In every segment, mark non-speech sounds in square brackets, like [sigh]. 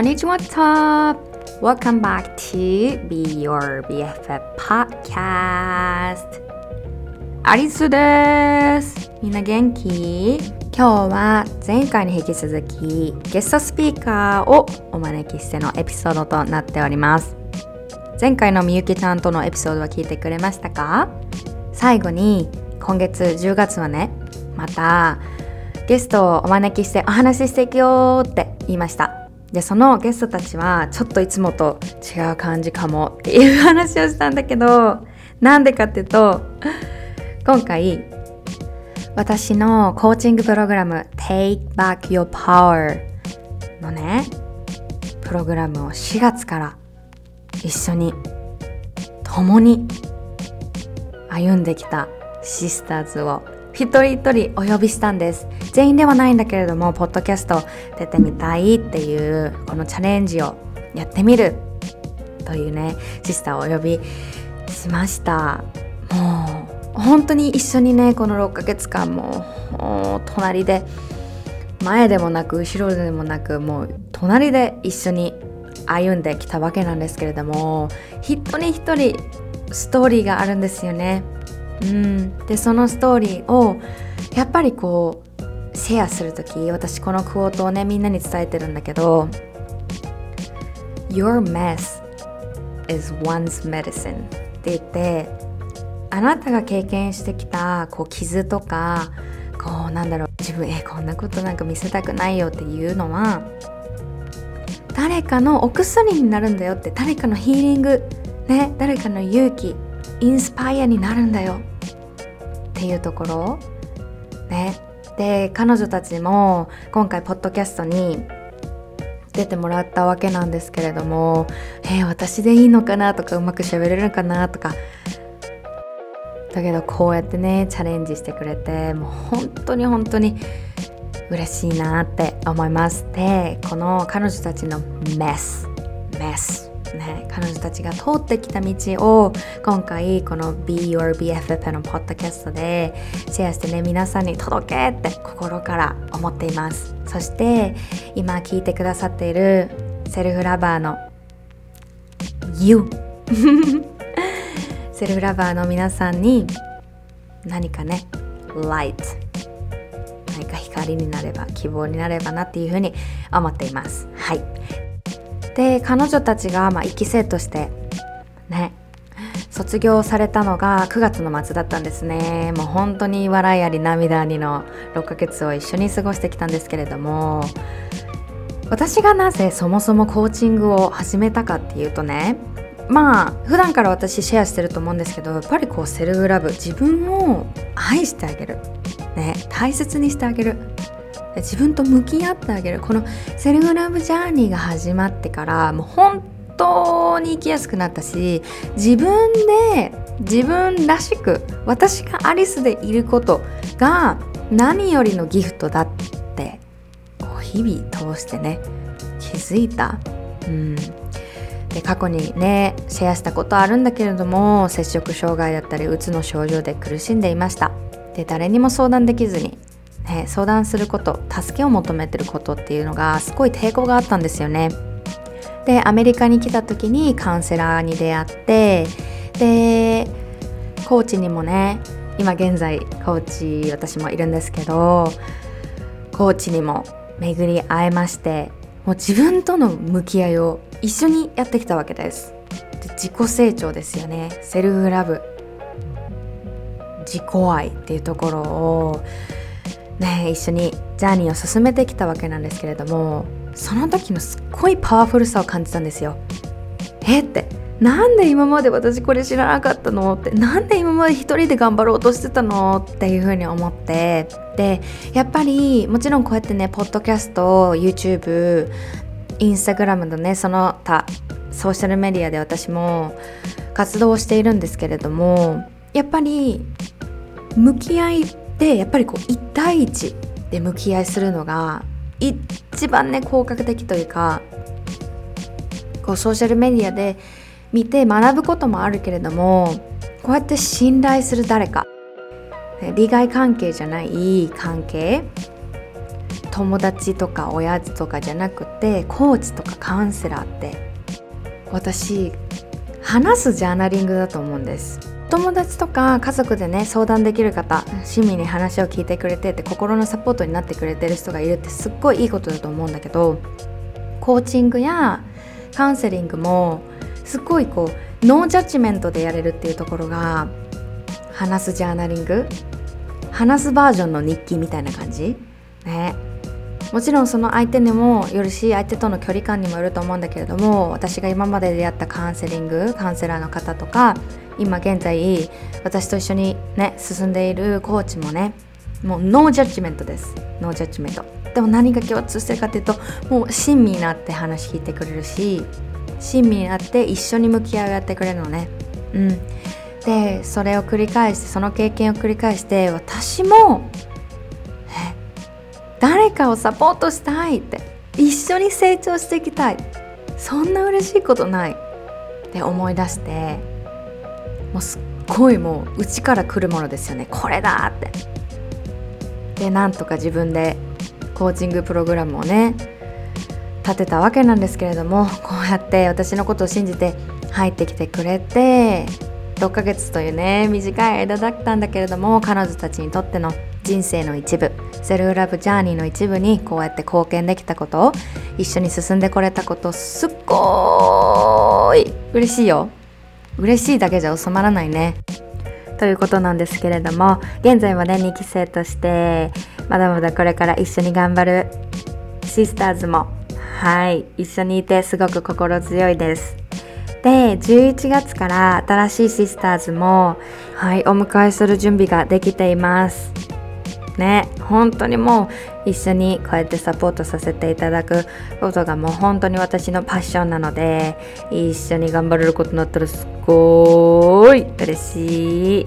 こんにちは Top! Welcome back to Be Your BFF Podcast アリスです。みんな元気？今日は前回に引き続きゲストスピーカーをお招きしてのエピソードとなっております。前回のみゆきちゃんとのエピソードは聞いてくれましたか？最後に今月10月はねまたゲストをお招きしてお話ししていくよって言いました。でそのゲストたちはちょっといつもと違う感じかもっていう話をしたんだけどなんでかっていうと今回私のコーチングプログラム Take Back Your Power のねプログラムを4月から一緒に共に歩んできたシスターズを一人一人お呼びしたんです。全員ではないんだけれどもポッドキャスト出てみたいっていうこのチャレンジをやってみるというねシスターをお呼びしました。もう本当に一緒にねこの6ヶ月間も隣で前でもなく後ろでもなくもう隣で一緒に歩んできたわけなんですけれども一人一人ストーリーがあるんですよね。うん、でそのストーリーをやっぱりこうシェアする時私このクオートをねみんなに伝えてるんだけど Your mess is one's medicine って言ってあなたが経験してきたこう傷とかこうなんだろう自分えこんなことなんか見せたくないよっていうのは誰かのお薬になるんだよって誰かのヒーリングね誰かの勇気インスパイアになるんだよ。っていうところ。ね。で彼女たちも今回ポッドキャストに出てもらったわけなんですけれどもえー、私でいいのかな？とかうまく喋れるのかな？とか。だけどこうやってねチャレンジしてくれてもう本当に本当に嬉しいなって思います。でこの彼女たちのメス。メス。ね、彼女たちが通ってきた道を今回この Be Your BFF のポッドキャストでシェアしてね皆さんに届けって心から思っています。そして今聞いてくださっているセルフラバーの You [laughs] セルフラバーの皆さんに何かね Light 何か光になれば希望になればなっていうふうに思っています。はい。で彼女たちがまあ1期生としてね卒業されたのが9月の末だったんですね。もう本当に笑いあり涙ありの6ヶ月を一緒に過ごしてきたんですけれども私がなぜそもそもコーチングを始めたかっていうとねまあ普段から私シェアしてると思うんですけどやっぱりこうセルフラブ自分を愛してあげる、ね、大切にしてあげる。自分と向き合ってあげる。このセルフラブジャーニーが始まってからもう本当に生きやすくなったし自分で自分らしく私がアリスでいることが何よりのギフトだってこう日々通してね気づいた。うん。で過去にねシェアしたことあるんだけれども摂食障害だったりうつの症状で苦しんでいました。で誰にも相談できずにね、相談すること助けを求めてることっていうのがすごい抵抗があったんですよね。でアメリカに来た時にカウンセラーに出会ってでコーチにもね今現在コーチ私もいるんですけどコーチにも巡り会えましてもう自分との向き合いを一緒にやってきたわけです。で自己成長ですよね。セルフラブ。自己愛っていうところをね、一緒にジャーニーを進めてきたわけなんですけれどもその時のすっごいパワフルさを感じたんですよ。えってなんで今まで私これ知らなかったの？ってなんで今まで一人で頑張ろうとしてたの？っていうふうに思ってでやっぱりもちろんこうやってねポッドキャスト YouTube インスタグラムのねその他ソーシャルメディアで私も活動をしているんですけれどもやっぱり向き合いでやっぱりこう1対1で向き合いするのが一番ね効果的というかこうソーシャルメディアで見て学ぶこともあるけれどもこうやって信頼する誰か利害関係じゃない関係友達とか親父とかじゃなくてコーチとかカウンセラーって私話すジャーナリングだと思うんです。友達とか家族でね相談できる方親身に話を聞いてくれてて心のサポートになってくれてる人がいるってすっごいいいことだと思うんだけどコーチングやカウンセリングもすっごいこうノージャッジメントでやれるっていうところが話すジャーナリング話すバージョンの日記みたいな感じ。ねもちろんその相手にもよるし相手との距離感にもよると思うんだけれども私が今まで出会ったカウンセリングカウンセラーの方とか今現在私と一緒にね進んでいるコーチもねもうノージャッジメントです。ノージャッジメントでも何が共通してるかっていうともう親身になって話聞いてくれるし親身になって一緒に向き合いをやってくれるのね。うん。でそれを繰り返してその経験を繰り返して私も誰かをサポートしたいって一緒に成長していきたい。そんな嬉しいことない。って思い出してもうすっごいもう内から来るものですよね。これだって。でなんとか自分でコーチングプログラムをね立てたわけなんですけれどもこうやって私のことを信じて入ってきてくれて6ヶ月というね短い間だったんだけれども彼女たちにとっての人生の一部セルフラブジャーニーの一部にこうやって貢献できたこと一緒に進んでこれたことすっごい嬉しいよ。嬉しいだけじゃ収まらないね。ということなんですけれども現在はね2期生としてまだまだこれから一緒に頑張るシスターズもはい一緒にいてすごく心強いです。で11月から新しいシスターズもはいお迎えする準備ができています。ね本当にもう一緒にこうやってサポートさせていただくことがもう本当に私のパッションなので一緒に頑張れることになったらすごい嬉しい。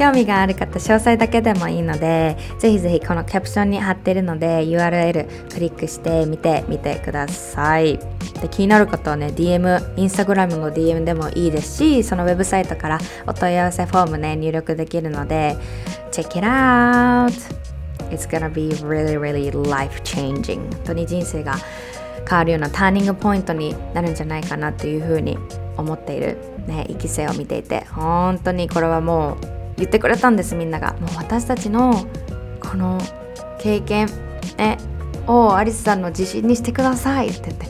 興味がある方詳細だけでもいいのでぜひぜひこのキャプションに貼ってるので URL クリックしてみてみてください。で気になる方はね DM インスタグラムの DM でもいいですしそのウェブサイトからお問い合わせフォームね入力できるので check it out it's gonna be really really life changing 本当に人生が変わるようなターニングポイントになるんじゃないかなっていうふうに思っているね生き生を見ていて本当にこれはもう言ってくれたんですみんなが。もう私たちのこの経験ねをアリスさんの自信にしてくださいって言って。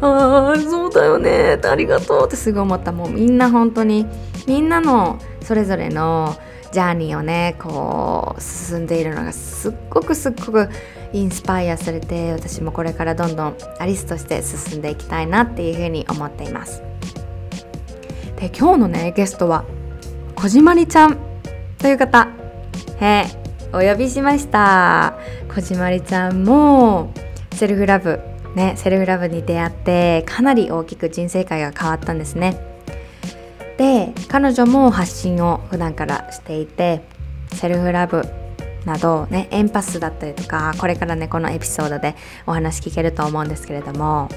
ああそうだよね。ありがとうってすぐ思った。もうみんな本当にみんなのそれぞれのジャーニーをねこう進んでいるのがすっごくすっごくインスパイアされて私もこれからどんどんアリスとして進んでいきたいなっていうふうに思っています。で今日のねゲストはこじまりちゃん。という方へお呼びしました。こじまりちゃんもセルフラブねセルフラブに出会ってかなり大きく人生観が変わったんですね。で彼女も発信を普段からしていてセルフラブなどねエンパスだったりとかこれからねこのエピソードでお話聞けると思うんですけれども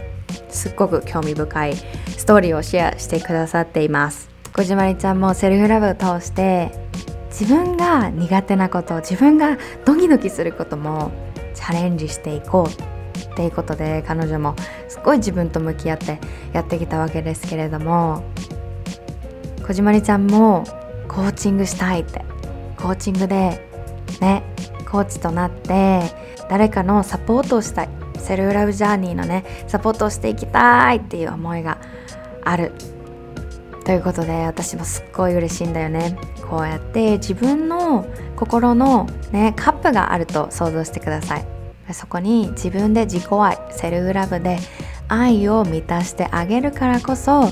すっごく興味深いストーリーをシェアしてくださっています。小島りちゃんもセルフラブを通して自分が苦手なこと自分がドキドキすることもチャレンジしていこうっていうことで彼女もすごい自分と向き合ってやってきたわけですけれどもこじまりちゃんもコーチングしたいってコーチングでねコーチとなって誰かのサポートをしたい。セルフラブジャーニーのねサポートをしていきたいっていう思いがある。ということで私もすっごい嬉しいんだよね。こうやって自分の心のねカップがあると想像してください。そこに自分で自己愛セルフラブで愛を満たしてあげるからこそ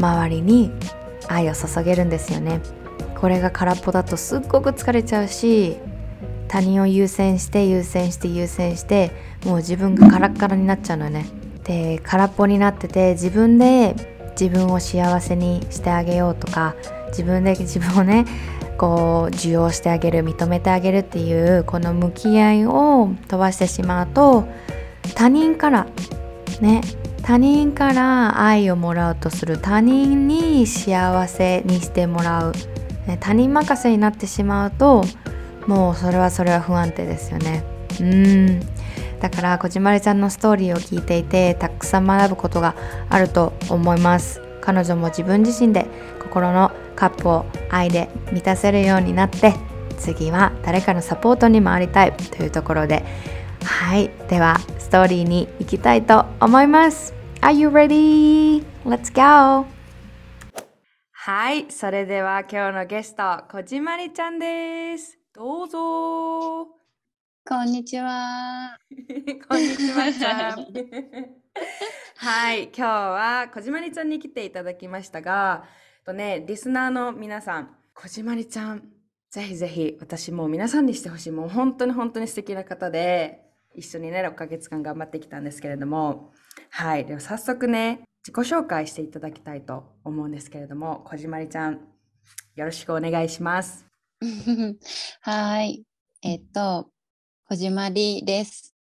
周りに愛を注げるんですよね。これが空っぽだとすっごく疲れちゃうし他人を優先して優先して優先してもう自分がカラッカラになっちゃうのよね。で空っぽになってて自分で自分を幸せにしてあげようとか自分で自分をねこう受容してあげる認めてあげるっていうこの向き合いを飛ばしてしまうと他人からね他人から愛をもらうとする他人に幸せにしてもらう、ね、他人任せになってしまうともうそれはそれは不安定ですよね。うん。だからこじまりちゃんのストーリーを聞いていてたくさん学ぶことがあると思います。彼女も自分自身で心のカップを愛で満たせるようになって次は誰かのサポートに回りたいというところで。はい。ではストーリーに行きたいと思います。Are you ready? Let's go! はい。それでは今日のゲストこじまりちゃんです。どうぞ。こんにちは。[laughs] こんにちは [laughs] はい今日はこじまりちゃんに来ていただきましたがとねリスナーの皆さんこじまりちゃんぜひぜひ私も皆さんにしてほしいもう本当に本当に素敵な方で一緒にね6ヶ月間頑張ってきたんですけれどもはいでは早速ね自己紹介していただきたいと思うんですけれどもこじまりちゃんよろしくお願いします [laughs] はい。えっと、こじまりです。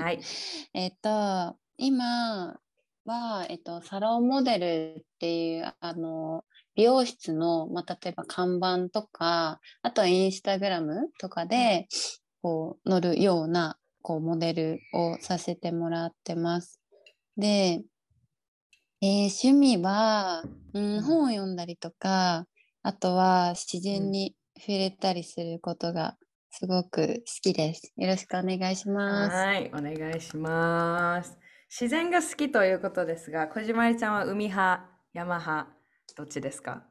はい [laughs] えっと、今は、えっと、サロンモデルっていう、あの、美容室の、まあ、例えば看板とか、あとはインスタグラムとかで、こう、載るような、こう、モデルをさせてもらってます。で、えー趣味は、うん、本を読んだりとか、あとは自然に触れたりすることがすごく好きです。よろしくお願いします。はい、お願いします。自然が好きということですが、こじまりちゃんは海派、山派、どっちですか？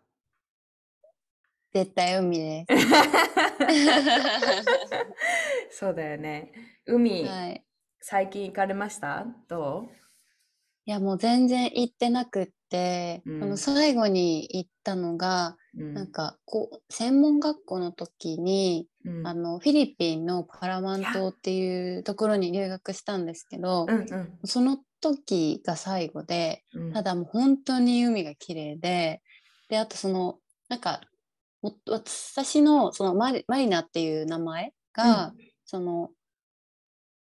絶対海です。[laughs] そうだよね。海、はい。最近行かれました？どいやもう全然行ってなくって、うんこの最後に行ったのが、う、うんなんかこう専門学校の時に、うん。あのフィリピンのパラマン島っていうところに留学したんですけど、うんうん。その時が最後で、うん。ただもう本当に海が綺麗で、で、あとその、なんか、も私のそのマリマリナっていう名前が、その、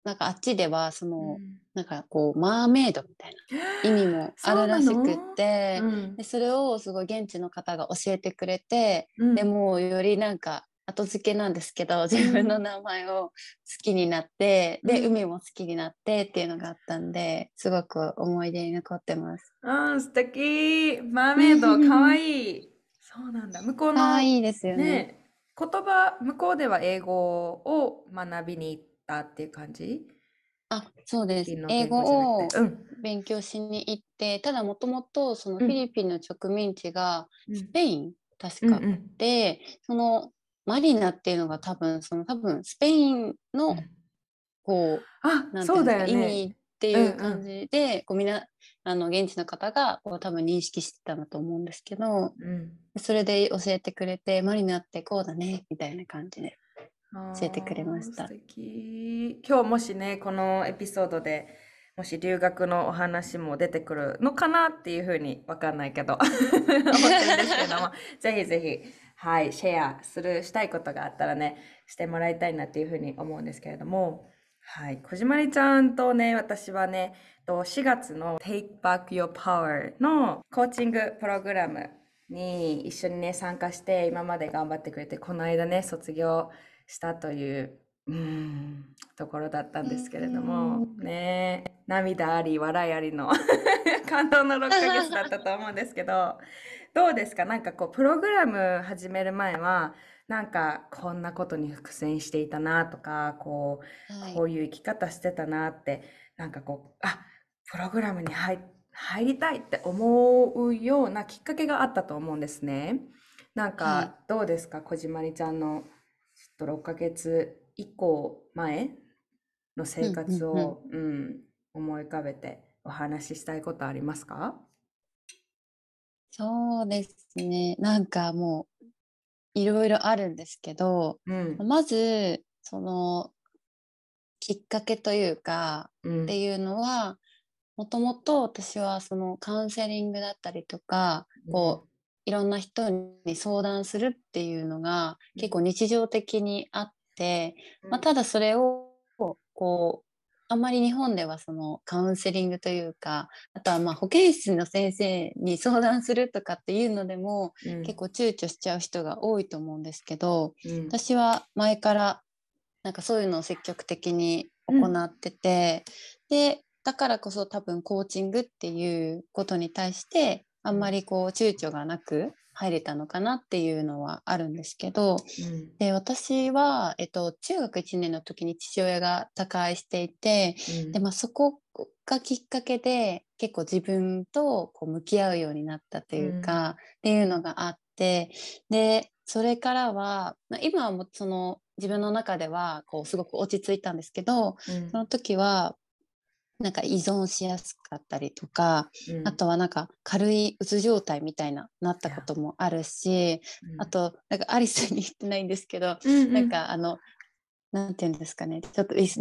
なんかあっちでは、その、なんかこう、マーメイドみたいな意味もあるらしくって、うん。でそれをすごい現地の方が教えてくれて、うん。でもうよりなんか後付けなんですけど自分の名前を好きになって、でうん。海も好きになってっていうのがあったんですごく思い出に残ってます。あー素敵。マーメイドかわい。いそうなんだ。向こうの可愛いですよね。ね言葉向こうでは英語を学びに行ったっていう感じ？あそうです。英語を勉強しに行ってただもともとそのうんフィリピンの植民地がうん。スペイン、確か、うんうん。でそのマリナっていうのが多分その多分スペインのこうううんですか意だよね。味っていうんううん感じで、こうみんなあの現地の方がこう多分認識してたんだと思うんですけどうん。それで教えてくれてマリナってこうだねみたいな感じで教えてくれました。今日もしねこのエピソードでもし留学のお話も出てくるのかなっていうふうにわかんないけど [laughs] 思ってるんですけども [laughs] ぜひぜひはいシェアするしたいことがあったらねしてもらいたいなっていうふうに思うんですけれども。はいこじまりちゃんとね私はねと4月の Take Back Your Power のコーチングプログラムに一緒にね参加して今まで頑張ってくれてこの間ね卒業したといううんところだったんですけれども。ね。涙あり笑いありの [laughs] 感動の6ヶ月だったと思うんですけど [laughs] どうですか？なんかこうプログラム始める前はなんかこんなことに苦戦していたなとかこうはい。こういう生き方してたなってなんかこうあプログラムに入入りたいって思うようなきっかけがあったと思うんですね。なんはかどうですか？こじまりちゃんのちょっと6ヶ月以降前の生活うんうんを、うん思い浮かべてお話ししたいことありますか？そうですね。なんかもういろいろあるんですけどうん。まずそのきっかけというかうん。っていうのはもともと私はそのカウンセリングだったりとかこういろんな人に相談するっていうのがうん結構日常的にあって、うん。まあ、ただそれをこうあんまり日本ではそのカウンセリングというかあとはまあ保健室の先生に相談するとかっていうのでもうん。結構躊躇しちゃう人が多いと思うんですけどうん。私は前からなんかそういうのを積極的に行ってて、でだからこそ多分コーチングっていうことに対してあんまりこう躊躇がなく入れたのかなっていうのはあるんですけど、うん。で私は、えっと、中学1年の時に父親が他界していて、うん。でまあ、そこがきっかけで結構自分とこう向き合うようになったというか、っていうのがあってでそれからは、まあ、今はもうその自分の中ではこうすごく落ち着いたんですけどうん。その時はなんか依存しやすかったりとか、うん。あとはなんか軽いうつ状態みたいななったこともあるし、うん。あとなんかアリスに言ってないんですけど、うんうん。なんかあのなんていうんですかねちょっとリス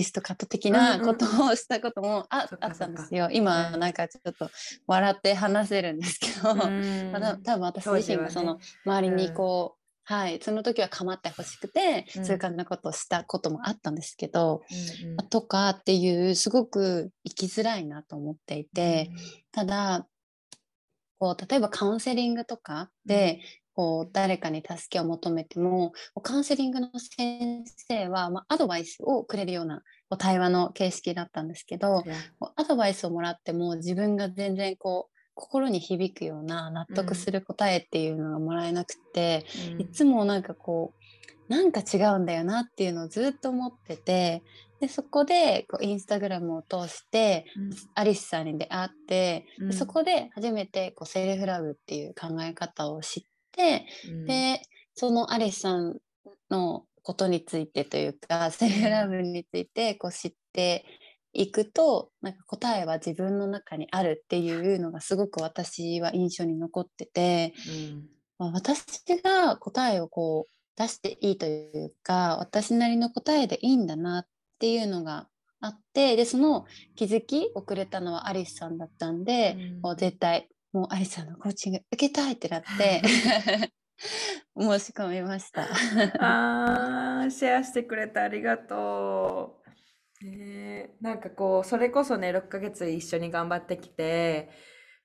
ストカット的うんなうん。ことをしたこともあ,、そっかあったんですよ。今うんなんかちょっと笑って話せるんですけど、うん。[laughs] 多分私自身がその周りにこう、はいその時は構ってほしくて、うん。そういう感じのことをしたこともあったんですけど、うんうん。とかっていうすごく生きづらいなと思っていて、ただこう例えばカウンセリングとかで、こう誰かに助けを求めてもカウンセリングの先生は、まあ、アドバイスをくれるようなこう対話の形式だったんですけどアドバイスをもらっても自分が全然こう心に響くような納得する答えっていうのがもらえなくて、うん。いつもなんかこうなんか違うんだよなっていうのをずっと思っててでそこでこうインスタグラムを通してうん。アリスさんに出会って、でうん。そこで初めてこうセルフラブっていう考え方を知って、うん。でそのアリスさんのことについてというかセルフラブについてこう知っていくとなんか答えは自分の中にあるっていうのがすごく私は印象に残ってて、うんまあ、私が答えをこう出していいというか私なりの答えでいいんだなっていうのがあってでその気づきをくれたのはアリスさんだったんで、うんもう絶対もうアリスさんのコーチング受けたいってなって [laughs] 申し込みました。[laughs] あーシェアしてくれてありがとう。なんかこうそれこそね6ヶ月一緒に頑張ってきて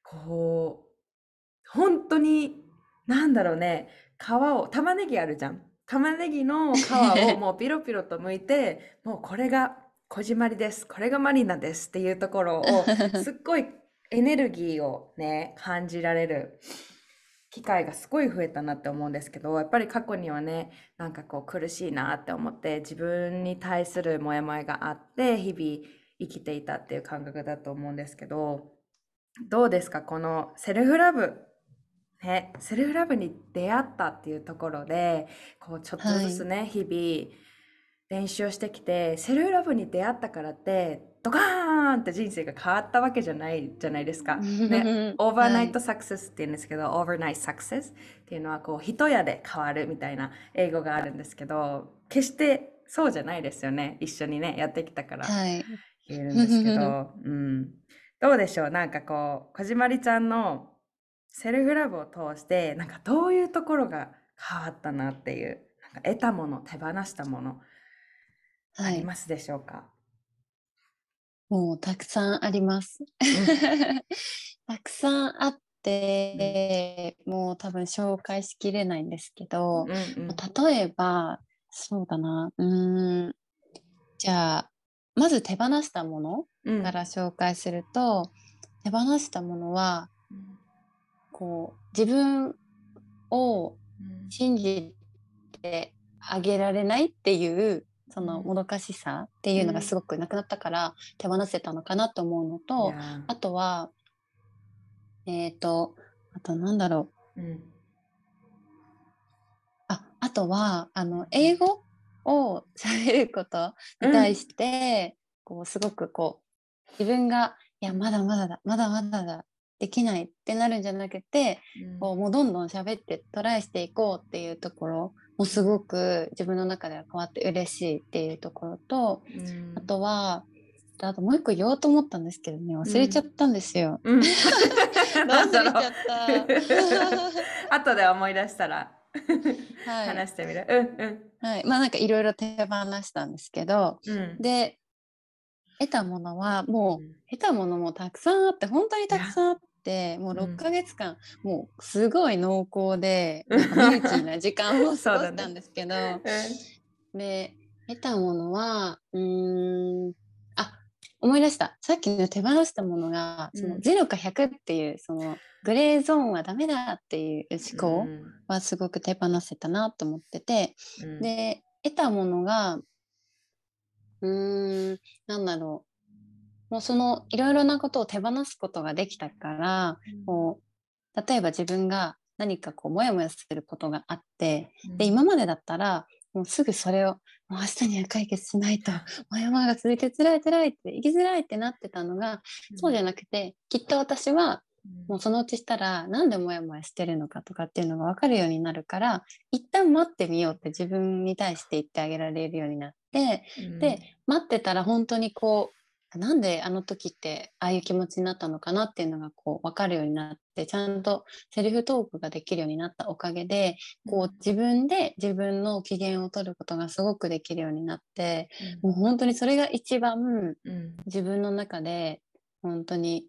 こう本当になんだろうね皮を玉ねぎあるじゃん。玉ねぎの皮を [laughs] もうピロピロと剥いてもうこれがこじまりです。これがマリナですっていうところを [laughs] すっごいエネルギーをね感じられる機会がすごい増えたなって思うんですけどやっぱり過去にはねなんかこう苦しいなって思って自分に対するモヤモヤがあって日々生きていたっていう感覚だと思うんですけどどうですか？この self-love ね self-love に出会ったっていうところでこうちょっとずつね、日々練習をしてきて self-love に出会ったからってドカーンって人生が変わったわけじゃないじゃないですか。ね、 overnight success って言うんですけど、 overnight successっていうのはこう一夜で変わるみたいな英語があるんですけど、決してそうじゃないですよね。一緒にね、やってきたからはい、言えるんですけど、[laughs] うん。どうでしょう？なんかこう、こじまりちゃんのセルフラブを通して、なんかどういうところが変わったなっていう、なんか得たもの、手放したもの、あはい、りますでしょうか、もうたくさんあります。[laughs] たくさんあって、もう多分紹介しきれないんですけど、うんうん例えばそうだな。うーん。じゃあまず手放したものうん。から紹介すると、手放したものはこう自分をうん。信じてあげられないっていうそのうん。もどかしさっていうのがすごくなくなったから手放せたのかなと思うのと、あとはえっ、とあとなんだろう。うん。ああとはあの英語を喋ることに対して、こうすごくこう自分がいやまだまだだまだまだだできないってなるんじゃなくて、こうもうどんどん喋ってトライしていこうっていうところもすごく自分の中では変わって嬉しいっていうところとうんあとはあともう一個言おうと思ったんですけどね忘れちゃったんですよ。うん。う [laughs] れちゃった。[laughs] 後で思い出したらはい、話してみる。うんはい、まあなんかいろいろ手放したんですけどうん。うん。で得たものはもう得たものもたくさんあって本当にたくさんあってもううん。6ヶ月間、もうすごい濃厚で [laughs] ミルキーな時間を過ごしたんですけど、で得たものは、うーん、あ、思い出した。さっきの手放したものが、そのうん。0か100っていう、そのグレーゾーンはダメだっていう思考はすごく手放せたなと思ってて、うん、で、得たものが、うーん、なんだろう。もうそのいろいろなことを手放すことができたから、こう、例えば自分が何かこう、もやもやすることがあって、うん、で、今までだったら、もうすぐそれを、もう明日には解決しないと、もやもやが続いて辛い辛いって、生きづらいってなってたのが、そうじゃなくて、きっと私は、もうそのうちしたら、なんでもやもやしてるのかとかっていうのが分かるようになるから、一旦待ってみようって自分に対して言ってあげられるようになって、うん、で、待ってたら本当にこう、なんであの時ってああいう気持ちになったのかなっていうのがこう分かるようになって、ちゃんとセルフトークができるようになったおかげで、こう自分で自分の機嫌を取ることがすごくできるようになって、もう本当にそれが一番うん、自分の中で本当に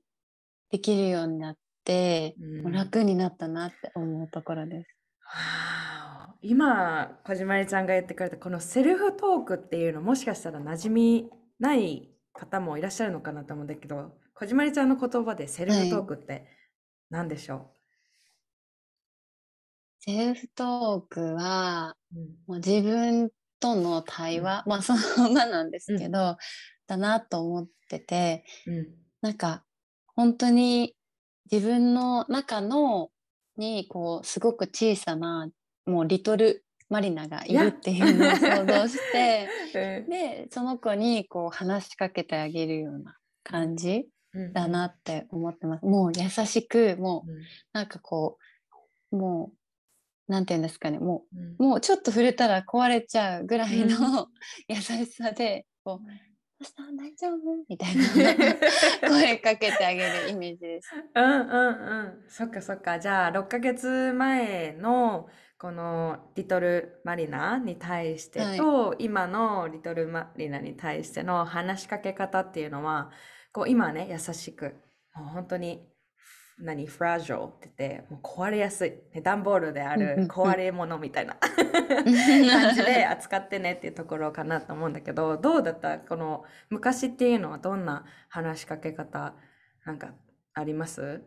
できるようになって、うん。楽になったなって思うところです。わー今小島りちゃんが言ってくれたこのセルフトークっていうのもしかしたら馴染みない方もいらっしゃるのかなと思うんだけど小島りちゃんの言葉でセルフトークって何でしょセルフトークは、う、うん。もう自分との対話、まあそのままなんですけど、だなと思ってて、うん。なんか本当に自分の中のにこうすごく小さなもうリトルマリナがいるっていうのを想像して [laughs] でその子にこう話しかけてあげるような感じうんだなって思ってます。もう優しくもううんなんかこうもうなんて言うんですかねもうんうもうちょっと触れたら壊れちゃうぐらいの [laughs] 優しさでこう「どうした大丈夫?」みたいな [laughs] 声かけてあげるイメージです。うんうんうん。そっかそっか。じゃあ、6ヶ月前のこのリトルマリナに対してと、今のリトルマリナに対しての話しかけ方っていうのは、こう今ね、優しく、もう本当に、何、フラジョって言って、もう壊れやすい。ね段ボールであうんうんうん。る壊れ物みたいな [laughs] 感じで扱ってねっていうところかなと思うんだけど、どうだった？この昔っていうのはどんな話しかけ方なんかあります？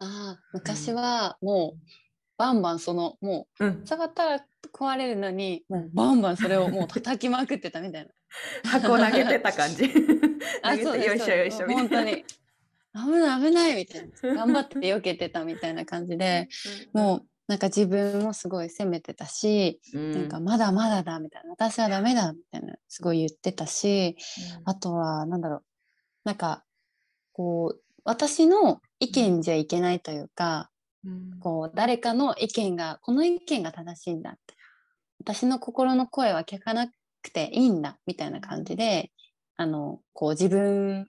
ああ昔はもうバンバンそのもうんう。触ったら壊れるのにもうバンバンそれをもう叩きまくってたみたいな。箱投げてた感じ。[laughs] あ投げてよいしょよいしょみたいな。本当に危ない危ないみたいな頑張って避けてたみたいな感じでもうなんか自分もすごい責めてたし、うん、なんかまだまだだみたいな私はダメだみたいなすごい言ってたしあとはなんだろうなんかこう私の意見じゃいけないというか、うんこう誰かの意見がこの意見が正しいんだって。私の心の声は聞かなくていいんだみたいな感じであのこう自分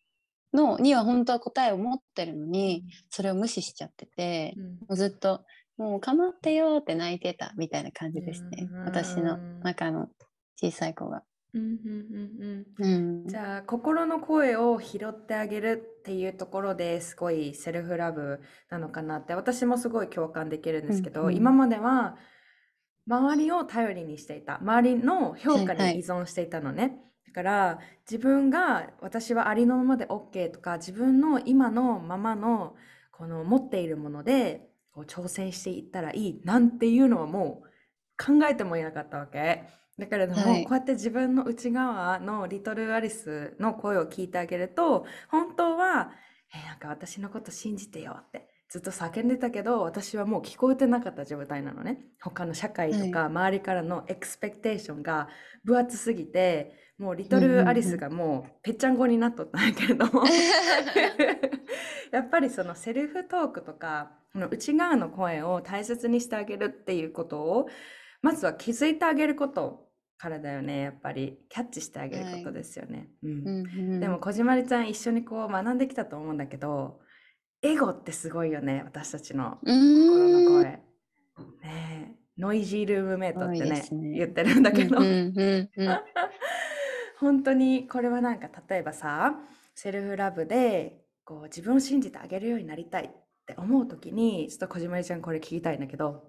のには本当は答えを持ってるのにそれを無視しちゃっててうん。もうずっともう構ってよって泣いてたみたいな感じですねうん。私の中の小さい子が。うんうんうんうん。うん。じゃあ心の声を拾ってあげるっていうところですごいセルフラブなのかなって私もすごい共感できるんですけど、うんうん今までは周りを頼りにしていた周りの評価はいはいに依存していたのね、だから自分が私はありのままで OK とか自分の今のままのこの持っているものでこう挑戦していったらいいなんていうのはもう考えてもいなかったわけだからでもはい。こうやって自分の内側のリトルアリスの声を聞いてあげると本当は「えなんか私のこと信じてよ」ってずっと叫んでたけど私はもう聞こえてなかった状態なのね。他の社会とか周りからのエクスペクテーションが分厚すぎてもうリトルアリスがもうぺっちゃんこになっとったんやけれど。も [laughs] やっぱりそのセルフトークとかこの内側の声を大切にしてあげるっていうことをまずは気づいてあげることからだよねやっぱり。キャッチしてあげることですよね。うん。うんうん。でもこじまりちゃん一緒にこう学んできたと思うんだけどエゴってすごいよね私たちのう心の声。ねえ。ノイジールームメイトってねすね。言ってるんだけど、うんうんうんうん。[laughs] 本当にこれはなんか例えばさセルフラブでこう自分を信じてあげるようになりたいって思う時にちょっとこじまりちゃんこれ聞きたいんだけど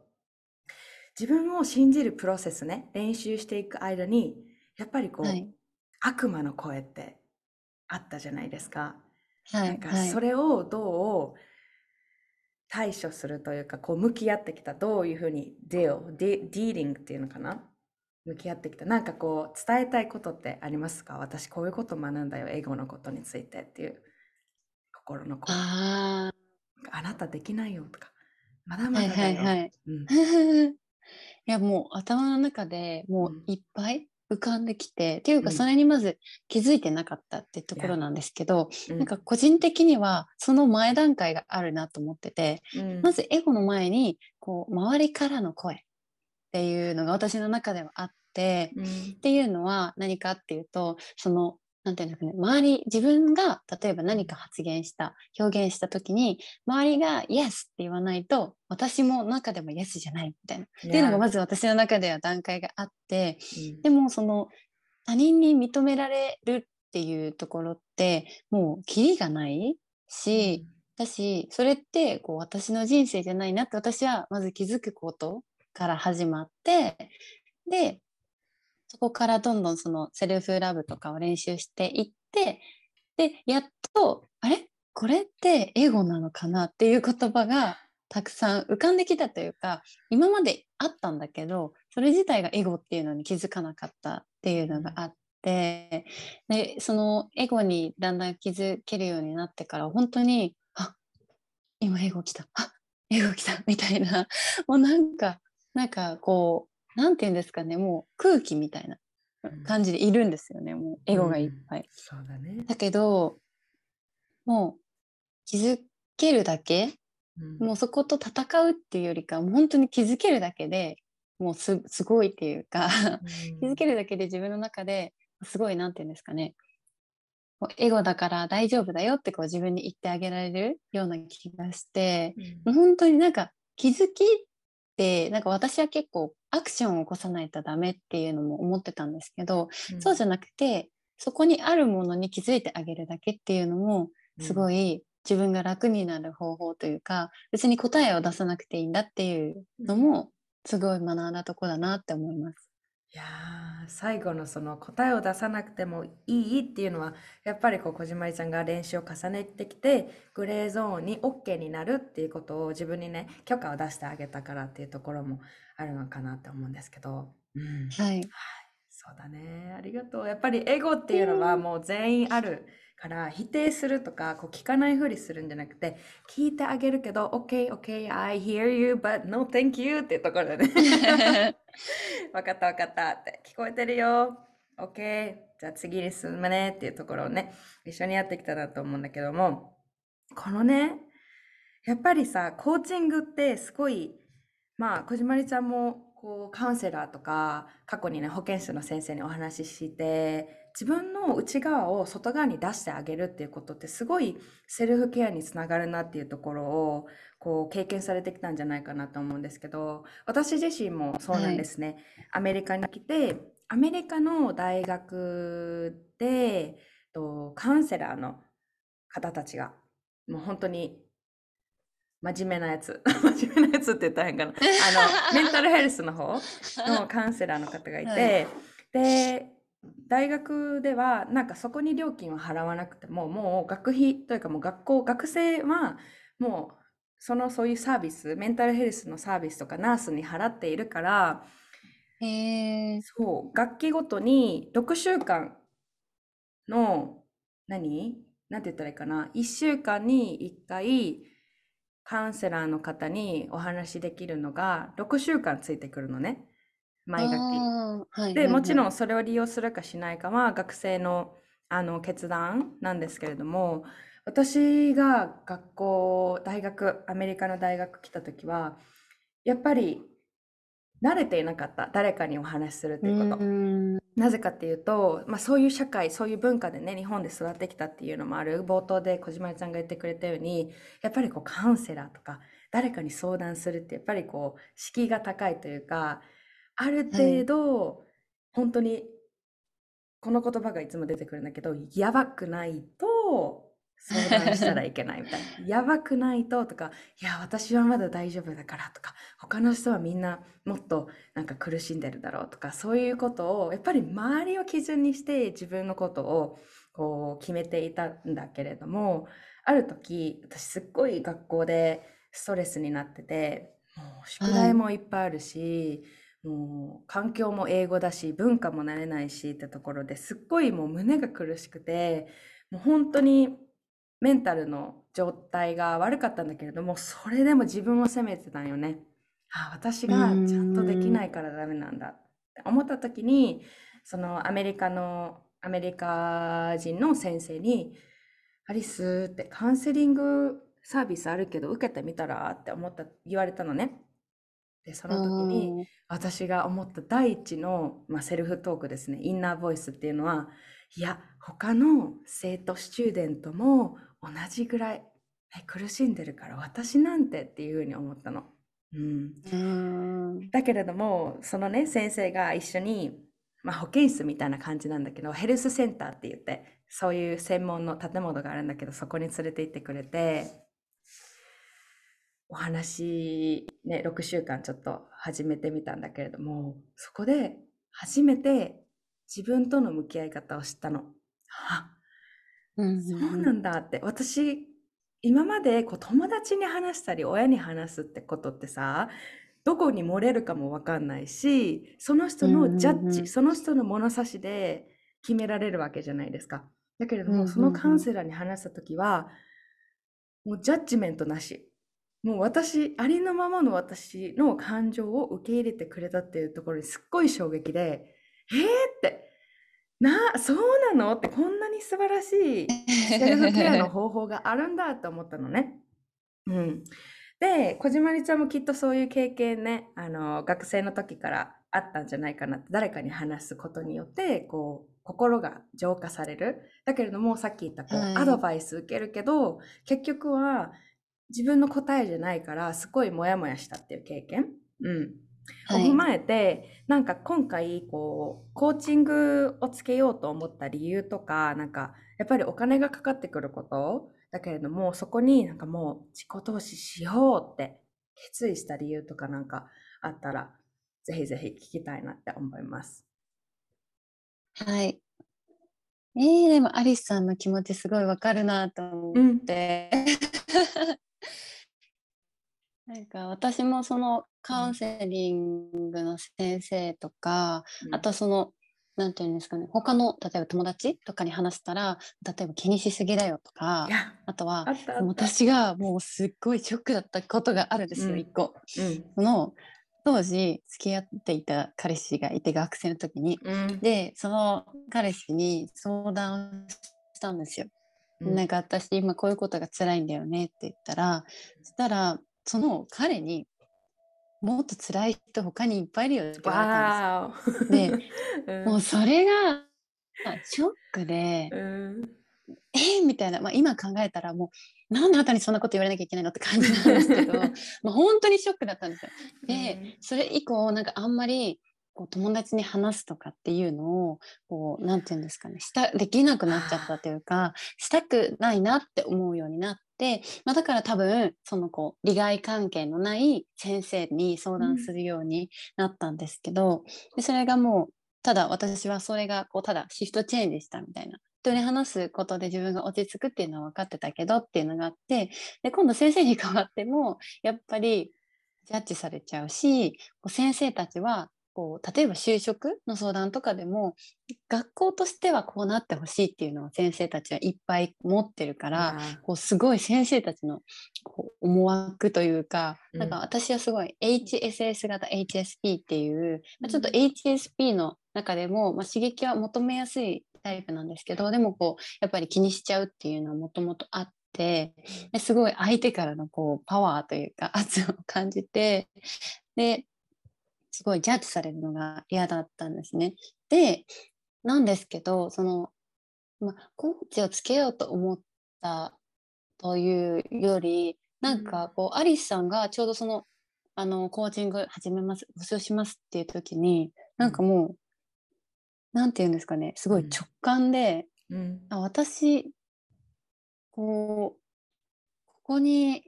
自分を信じるプロセスね、練習していく間に、やっぱりこう、はい。悪魔の声ってあったじゃないですか。はい。なんかはい。それをどう対処するというか、こう向き合ってきた、どういうふうにディディーリングっていうのかな？向き合ってきた。なんかこう伝えたいことってありますか？私こういうこと学んだよ、英語のことについてっていう心の声。ああなたできないよとか、まだあ、まはいだだよ。はいはい。うん、[laughs] いや、もう頭の中でもううん。いっぱい浮かんできて、っていうか、うん。それにまず気づいてなかったってところなんですけど、うんなんか個人的にはその前段階があるなと思ってて、うん。まずエゴの前に、こう、周りからの声っていうのが私の中ではあって、うん。っていうのは何かっていうと、その、なんていうんですかね、周り、自分が例えば何か発言した、表現したときに、周りが Yes って言わないと、私も中でも Yes じゃないみたいな。っていうのがまず私の中では段階があって、うん。でもその他人に認められるっていうところって、もうキリがないし、だし、それってこう私の人生じゃないなって私はまず気づくことから始まって、で、そこからどんどんそのセルフラブとかを練習していって、で、やっと、あれ？これってエゴなのかなっていう言葉がたくさん浮かんできたというか、今まであったんだけど、それ自体がエゴっていうのに気づかなかったっていうのがあって、で、そのエゴにだんだん気づけるようになってから、本当に、あ、今エゴ来た、あ、エゴ来た、みたいな、もうなんか、なんかこう、なんて言うんですかね、もう空気みたいな感じでいるんですよね、もうエゴがいっぱい。そうだね。だけど、もう気づけるだけ、うん。もうそこと戦うっていうよりか、もう本当に気づけるだけでもうすすごいっていうか、気づけるだけで自分の中ですごい、なんていうんですかね、エゴだから大丈夫だよってこう自分に言ってあげられるような気がして、もう本当になんか気づきって、なんか私は結構アクションを起こさないとダメっていうのも思ってたんですけど、そうじゃなくて、そこにあるものに気づいてあげるだけっていうのも、すごい。い自分が楽になる方法というか、別に答えを出さなくていいんだっていうのも、すごい学んだとこだなって思います。いやー最後のその答えを出さなくてもいいっていうのはやっぱりこう小島ちゃんが練習を重ねてきてグレーゾーンに OK になるっていうことを自分にね許可を出してあげたからっていうところもあるのかなって思うんですけど、うん、はい。そうだね。ありがとう。やっぱりエゴっていうのはもう全員あるから否定するとかこう聞かないふりするんじゃなくて聞いてあげるけど OK OK I hear you but no thank you っていうところでね。[laughs] わかったわかったって。聞こえてるよ。OK じゃあ次に進むね。っていうところをね一緒にやってきたなと思うんだけども。このねやっぱりさコーチングってすごいまあ小島りちゃんもこうカウンセラーとか過去にね保健師の先生にお話しして自分の内側を外側に出してあげるっていうことってすごいセルフケアにつながるなっていうところをこう経験されてきたんじゃないかなと思うんですけど私自身もそうなんですね、アメリカに来てアメリカの大学でとカウンセラーの方たちがもう本当に真面目なやつ [laughs] 真面目なやつって言ったら変かな。あの [laughs] メンタルヘルスの方のカウンセラーの方がいて、はい。で大学ではなんかそこに料金を払わなくてももう学費というかもう学校学生はもうそのそういうサービスメンタルヘルスのサービスとかナースに払っているからへえそう学期ごとに6週間の何？なんて言ったらいいかな？1週間に1回カウンセラーの方にお話しできるのが6週間ついてくるのね毎学期。あーはいではいもちろんそれを利用するかしないかは学生のあの決断なんですけれども私が学校大学アメリカの大学来た時はやっぱり慣れていなかった誰かにお話しするっていうこと。なぜかっていうと、まあ、そういう社会そういう文化でね日本で育ってきたっていうのもある冒頭で小島ちゃんが言ってくれたようにやっぱりこうカウンセラーとか誰かに相談するってやっぱりこう敷居が高いというかある程度、本当にこの言葉がいつも出てくるんだけどやばくないと相談したらいけないみたいな。[laughs] やばくないととか、いや、私はまだ大丈夫だからとか、他の人はみんなもっとなんか苦しんでるだろうとか、そういうことを、やっぱり周りを基準にして自分のことをこう決めていたんだけれども、ある時、私すっごい学校でストレスになってて、もう宿題もいっぱいあるし、もう環境も英語だし、文化も慣れないしってところですっごいもう胸が苦しくて、もう本当にメンタルの状態が悪かったんだけれども、それでも自分を責めてたんよね。あ、私がちゃんとできないからダメなんだって思った時に、そのアメリカの、アメリカ人の先生に、アリスってカウンセリングサービスあるけど受けてみたらって思った、言われたのね。で、その時に私が思った第一の、まあ、セルフトークですね、インナーボイスっていうのは、いや、他の生徒、スチューデントも同じぐらい、ね、苦しんでるから私なんてっていうふうに思ったの。うん、うん。だけれどもそのね先生が一緒に、まあ、保健室みたいな感じなんだけどヘルスセンターって言ってそういう専門の建物があるんだけどそこに連れて行ってくれてお話、ね、6週間ちょっと始めてみたんだけれどもそこで初めて自分との向き合い方を知ったの。あそうなんだって。私今までこう友達に話したり親に話すってことってさどこに漏れるかも分かんないしその人のジャッジ、その人の物差しで決められるわけじゃないですか。だけれども、そのカウンセラーに話した時はもうジャッジメントなしもう私ありのままの私の感情を受け入れてくれたっていうところにすっごい衝撃でえーってな、そうなの？ってこんなに素晴らしいセルフケアの方法があるんだと思ったのね。うん。で、小島りちゃんもきっとそういう経験ね、あの、学生の時からあったんじゃないかなって、誰かに話すことによって、こう、心が浄化される。だけれども、さっき言ったこう、はい、アドバイス受けるけど、結局は自分の答えじゃないから、すごいモヤモヤしたっていう経験？うん。を踏まえて、なんか今回こうコーチングをつけようと思った理由とかなんかやっぱりお金がかかってくること？だけれどもそこになんかもう自己投資しようって決意した理由とかなんかあったらぜひぜひ聞きたいなって思います。はい。えー、でもアリスさんの気持ちすごいわかるなと思って、うん [laughs] なんか私もそのカウンセリングの先生とか、うん、あとそのなんていうんですかね他の例えば友達とかに話したら例えば気にしすぎだよとかあとは私がもうすっごいショックだったことがあるんですよ、うん、1個、うん、その当時付き合っていた彼氏がいて学生の時に、うん、でその彼氏に相談したんですよ、なんか私今こういうことが辛いんだよねって言ったらそしたらその彼にもっと辛い人他にいっぱいいるよって言われたんですよ。で、[laughs] うん、もうそれがショックで、うん、えー、みたいな、まあ、今考えたらもうなんであなたにそんなこと言われなきゃいけないのって感じなんですけど [laughs] まあ本当にショックだったんですよ。で、それ以降なんかあんまりこう友達に話すとかっていうのをこうなんて言うんですかねしたできなくなっちゃったというかしたくないなって思うようになっ、まあ、だから多分そのこう利害関係のない先生に相談するようになったんですけど、うん、でそれがもうただ私はそれがこうただシフトチェンジしたみたいな。人に話すことで自分が落ち着くっていうのは分かってたけどっていうのがあってで今度先生に代わってもやっぱりジャッジされちゃうし先生たちはこう例えば就職の相談とかでも学校としてはこうなってほしいっていうのを先生たちはいっぱい持ってるから、こうすごい先生たちのこう思惑というか、うん、なんか私はすごい HSS 型 HSP っていう、まあ、ちょっと HSP の中でも、まあ、刺激は求めやすいタイプなんですけどでもこうやっぱり気にしちゃうっていうのはもともとあってすごい相手からのこうパワーというか圧を感じてですごいジャッジされるのが嫌だったんですね。でなんですけどその、ま、コーチをつけようと思ったというよりなんかこう、アリスさんがちょうどそのあのコーチング始めます募集しますっていう時になんかもうなんて言うんですかねすごい直感で、うん、あ私こうここに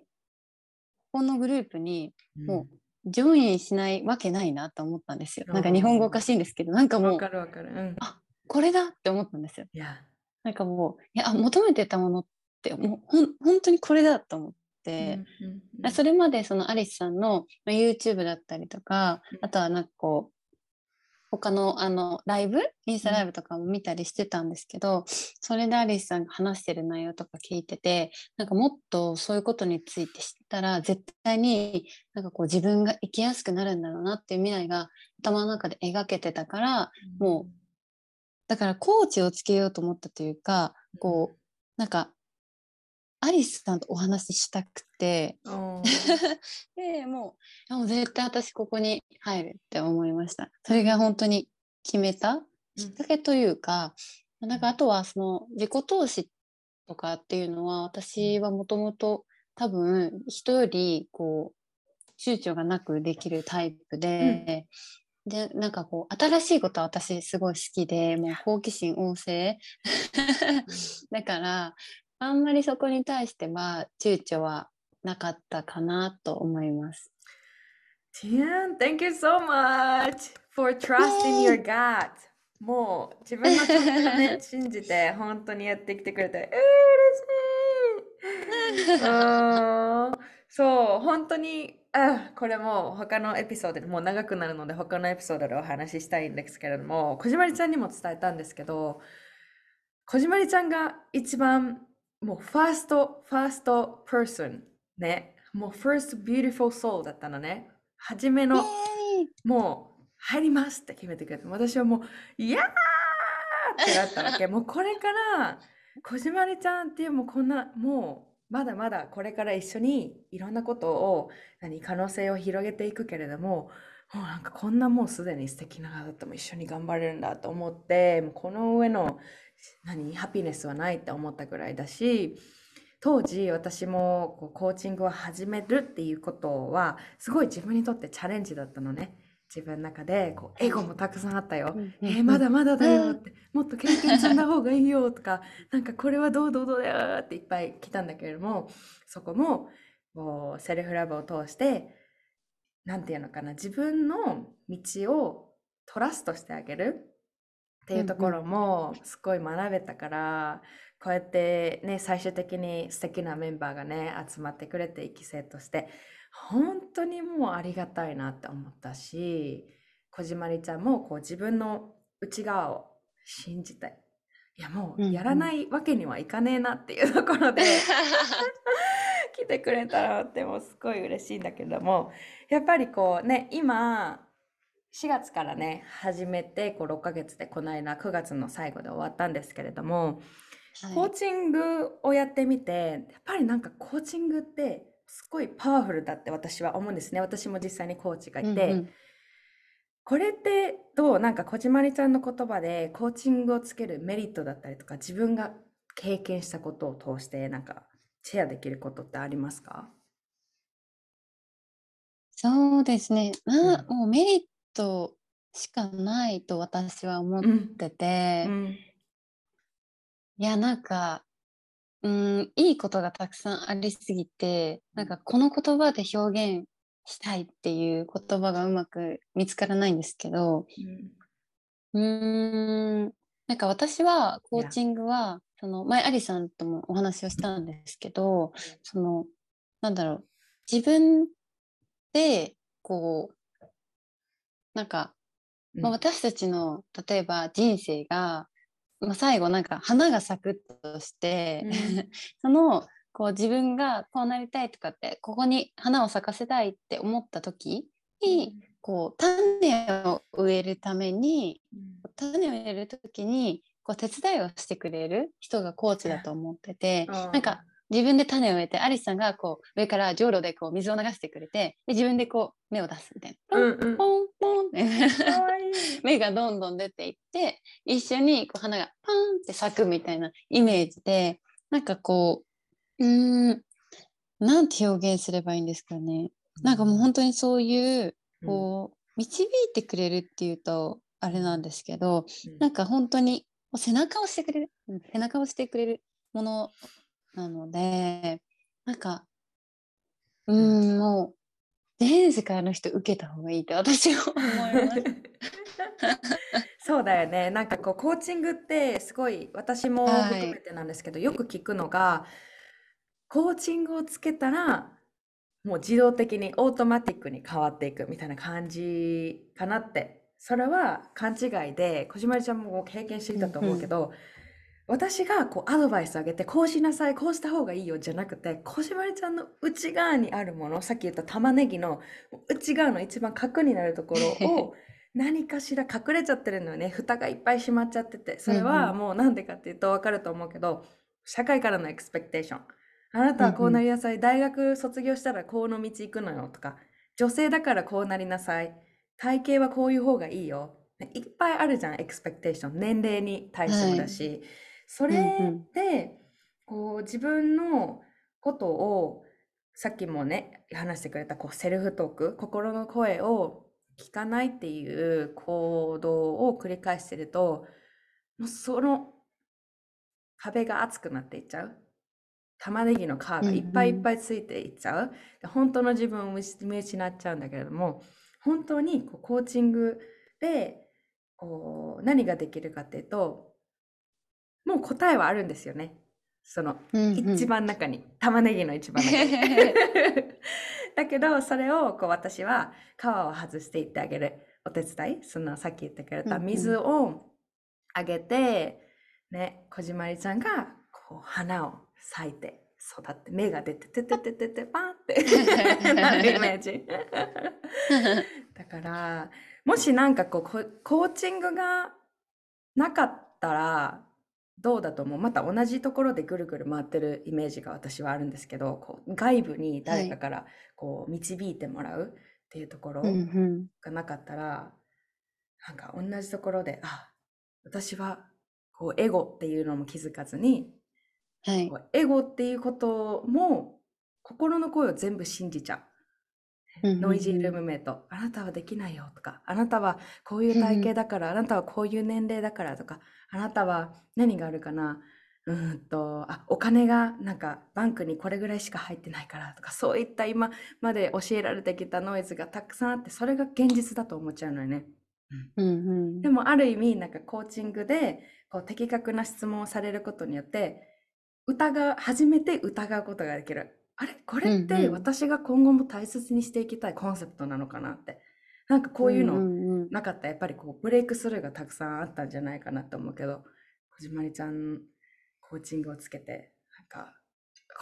ここのグループにもうジョインしないわけないなと思ったんですよ。なんか日本語おかしいんですけどなんかもうわかるわかる。うん。あこれだって思ったんですよ。いや、なんかもういや求めてたものってもうほん本当にこれだと思って。うんうんうんそれまでそのアリスさんのまあ YouTube だったりとかうんあとはなんかこう他のあのライブ？インスタライブとかも見たりしてたんですけど、それでアリスさんが話してる内容とか聞いててなんかもっとそういうことについて知ったら絶対になんかこう自分が生きやすくなるんだろうなっていう未来が頭の中で描けてたからもだからコーチをつけようと思ったというかこうなん。かアリスさんとお話ししたくて。うん。[laughs] でもうもう絶対私ここに入るって思いました。それが本当に決めたきっかけというか、なんかあとはその自己投資とかっていうのは私はもともと多分人よりこう躊躇がなくできるタイプで、でなんかこう新しいことは私すごい好きでもう好奇心旺盛。[laughs] だからあんまりそこに対しては躊躇はなかったかなと思います。Tian, thank you so much for trusting your gut. もう自分の直感ね信じて [laughs] 本当にやってきてくれて、えー、嬉しい。うんそう、本当に、あ、これも他のエピソードでもう長くなるので他のエピソードでお話ししたいんですけれども、小島りちゃんにも伝えたんですけど、小島りちゃんが一番もうファースト、ファースト person ね、もう first beautiful soul だったのね。初めのもう入りますって決めてくれて、私はもう、いやーってなったわけ。[laughs] もうこれから、小島りちゃんっていうもうこんな、もうまだまだこれから一緒にいろんなことを、何、可能性を広げていくけれども、もうなんかこんなもうすでに素敵な方とも一緒に頑張れるんだと思って、もうこの上の、何、ハピネスはないって思ったぐらいだし、当時私もこうコーチングを始めるっていうことはすごい自分にとってチャレンジだったのね。自分の中でこうエゴもたくさんあったよ、えーまだまだだよって。もっと経験積んだ方がいいよとかなんかこれはどうどうどうだよっていっぱい来たんだけれどもそこもこうセルフラブを通してなんていうのかな自分の道をトラストしてあげるっていうところもすごい学べたから、こうやってね最終的に素敵なメンバーがね集まってくれて一期生として本当にもうありがたいなって思ったし小島りちゃんもこう自分の内側を信じていやもうんううん。やらないわけにはいかねえなっていうところで [laughs] 来てくれたらってもうすごい嬉しいんだけどもやっぱりこうね今4月からね始めてこう6ヶ月でこの間9月の最後で終わったんですけれども、コーチングをやってみてやっぱりなんかコーチングってすごいパワフルだって私は思うんですね。私も実際にコーチがいて、うんうん。これってどう？なんか小島りちゃんの言葉でコーチングをつけるメリットだったりとか自分が経験したことを通してなんかシェアできることってありますか？そうですね。まあ、うん。もうメリットしかないと私は思っうん。てて、うん。いや、なんか、うん、いいことがたくさんありすぎて、なんかこの言葉で表現したいっていう言葉がうまく見つからないんですけど、うーん、なんか私はコーチングは、その前アリさんともお話をしたんですけど、その、なんだろう、自分で、こう、なんか、まあ、うん私たちの例えば人生が、まあ、最後なんか花が咲くとして、うん。[laughs] そのこう自分がこうなりたいとかってここに花を咲かせたいって思った時に、こう種を植えるために種を植える時にこう手伝いをしてくれる人がコーチだと思ってて、なんか自分で種を植えてアリスさんがこう上からじょうろでこう水を流してくれてで自分でこう芽を出すみたいな。うんうん。ポンポン [laughs] 芽がどんどん出ていって一緒にこう花がパーンって咲くみたいなイメージでなんかこううーんなんて表現すればいいんですかね。なんかもう本当にそういうこう導いてくれるっていうとあれなんですけどなんか本当に背中を押してくれる。うん背中を押してくれるものなのでなんかうんもう全世界の人受けた方がいいって私は思います。[laughs] そうだよね。なんかこう、コーチングってすごい、私もはい含めてなんですけど、よく聞くのが、コーチングをつけたら、もう自動的にオートマティックに変わっていくみたいな感じかなって。それは勘違いで、小島ちゃんも経験していたと思うけど、私がこうアドバイスあげて、こうしなさい、こうした方がいいよじゃなくて、小島ちゃんの内側にあるもの、さっき言った玉ねぎの内側の一番核になるところを、[laughs] 何かしら隠れちゃってるのよね。蓋がいっぱい閉まっちゃってて。それうんはうんもうなんでかっていうとわかると思うけど、社会からのエクスペクテーション。あなたはこうなりなさい。大学卒業したらこの道行くのよとか。女性だからこうなりなさい。体型はこういう方がいいよ。ねいっぱいあるじゃん、エクスペクテーション。年齢に対してもだし。それうん。うんで、こう自分のことをさっきもね話してくれたこうセルフトーク心の声を聞かないっていう行動を繰り返してるともうその壁が厚くなっていっちゃう。玉ねぎの皮がいっぱいいっぱいついていっちゃう、で本当の自分を見見失っちゃうんだけれども本当にこうコーチングでこう何ができるかっていうともう答えはあるんですよね。そのうんうん。一番中に、玉ねぎの一番中に。[laughs] だけどそれをこう私は皮を外していってあげる。お手伝い？そのさっき言ってくれたうんうん。水をあげて、ねこじまりちゃんがこう花を咲いて育って芽が出ててててててパンって。[laughs] なるイメージ。だからもしなんかこうココーチングがなかったらどうだと思う？また同じところでぐるぐる回ってるイメージが私はあるんですけどこう外部に誰かからこう導いてもらうっていうところがなかったら、なんか同じところであ私はこうエゴっていうのも気づかずにはい。エゴっていうことも心の声を全部信じちゃう。ノイジールームメイト、あなたはできないよとか、あなたはこういう体型だから、あなたはこういう年齢だからとか、あなたは何があるかな、うーんと、あ、お金がなんかバンクにこれぐらいしか入ってないからとか、そういった今まで教えられてきたノイズがたくさんあって、それが現実だと思っちゃうのよね。うんうん。でもある意味なんかコーチングでこう的確な質問をされることによって疑う初めて疑うことができるあれこれっうんうん。て私が今後も大切にしていきたいコンセプトなのかなって。なんかこういうのんんうんなかった。らやっぱりこうブレイクスルーがたくさんあったんじゃないかなと思うけど小島りちゃんコーチングをつけてなんか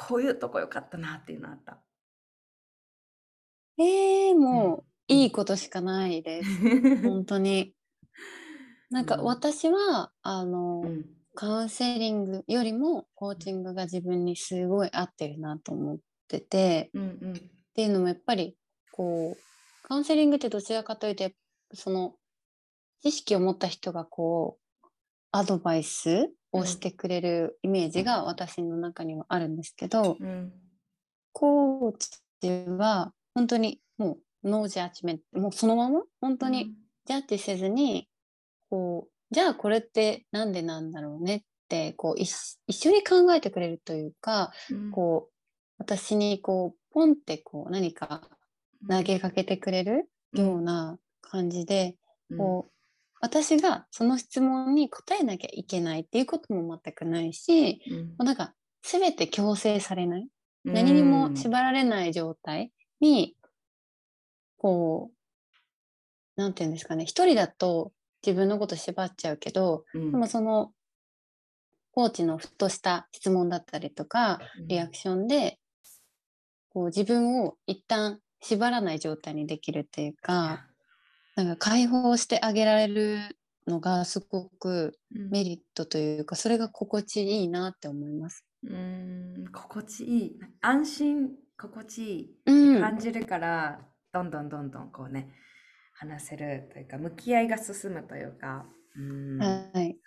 こういうとこ良かったなっていうのあった。えー、もういいことしかないです。本当に。[laughs] なんかうん。私は、あの、うん。カウンセリングよりもコーチングが自分にすごい合ってるなと思ってて、うんうん。っていうのもやっぱりこうカウンセリングってどちらかというとその知識を持った人がこうアドバイスをしてくれるイメージが私の中にはあるんですけど、うん。コーチは本当にもうノージャッジメントもうそのまま本当にジャッジせずにこうじゃあこれってなんでなんだろうねってこう一一緒に考えてくれるというかうん。こう私にこうポンってこう何か投げかけてくれるような感じで、こう私がその質問に答えなきゃいけないっていうことも全くないし、うん。もうなんか全て強制されない。何にも縛られない状態にこうなんていうんですかね一人だと自分のこと縛っちゃうけどうん。でもそのコーチのふとした質問だったりとかリアクションでこう自分を一旦縛らない状態にできるっていうかなんか解放してあげられるのがすごくうん。メリットというかそれが心地いいなって思います。うーん。心地いい。安心心地いいうん感じるから、どんどんどんどんこうね話せるというか向き合いが進むというか。うはい。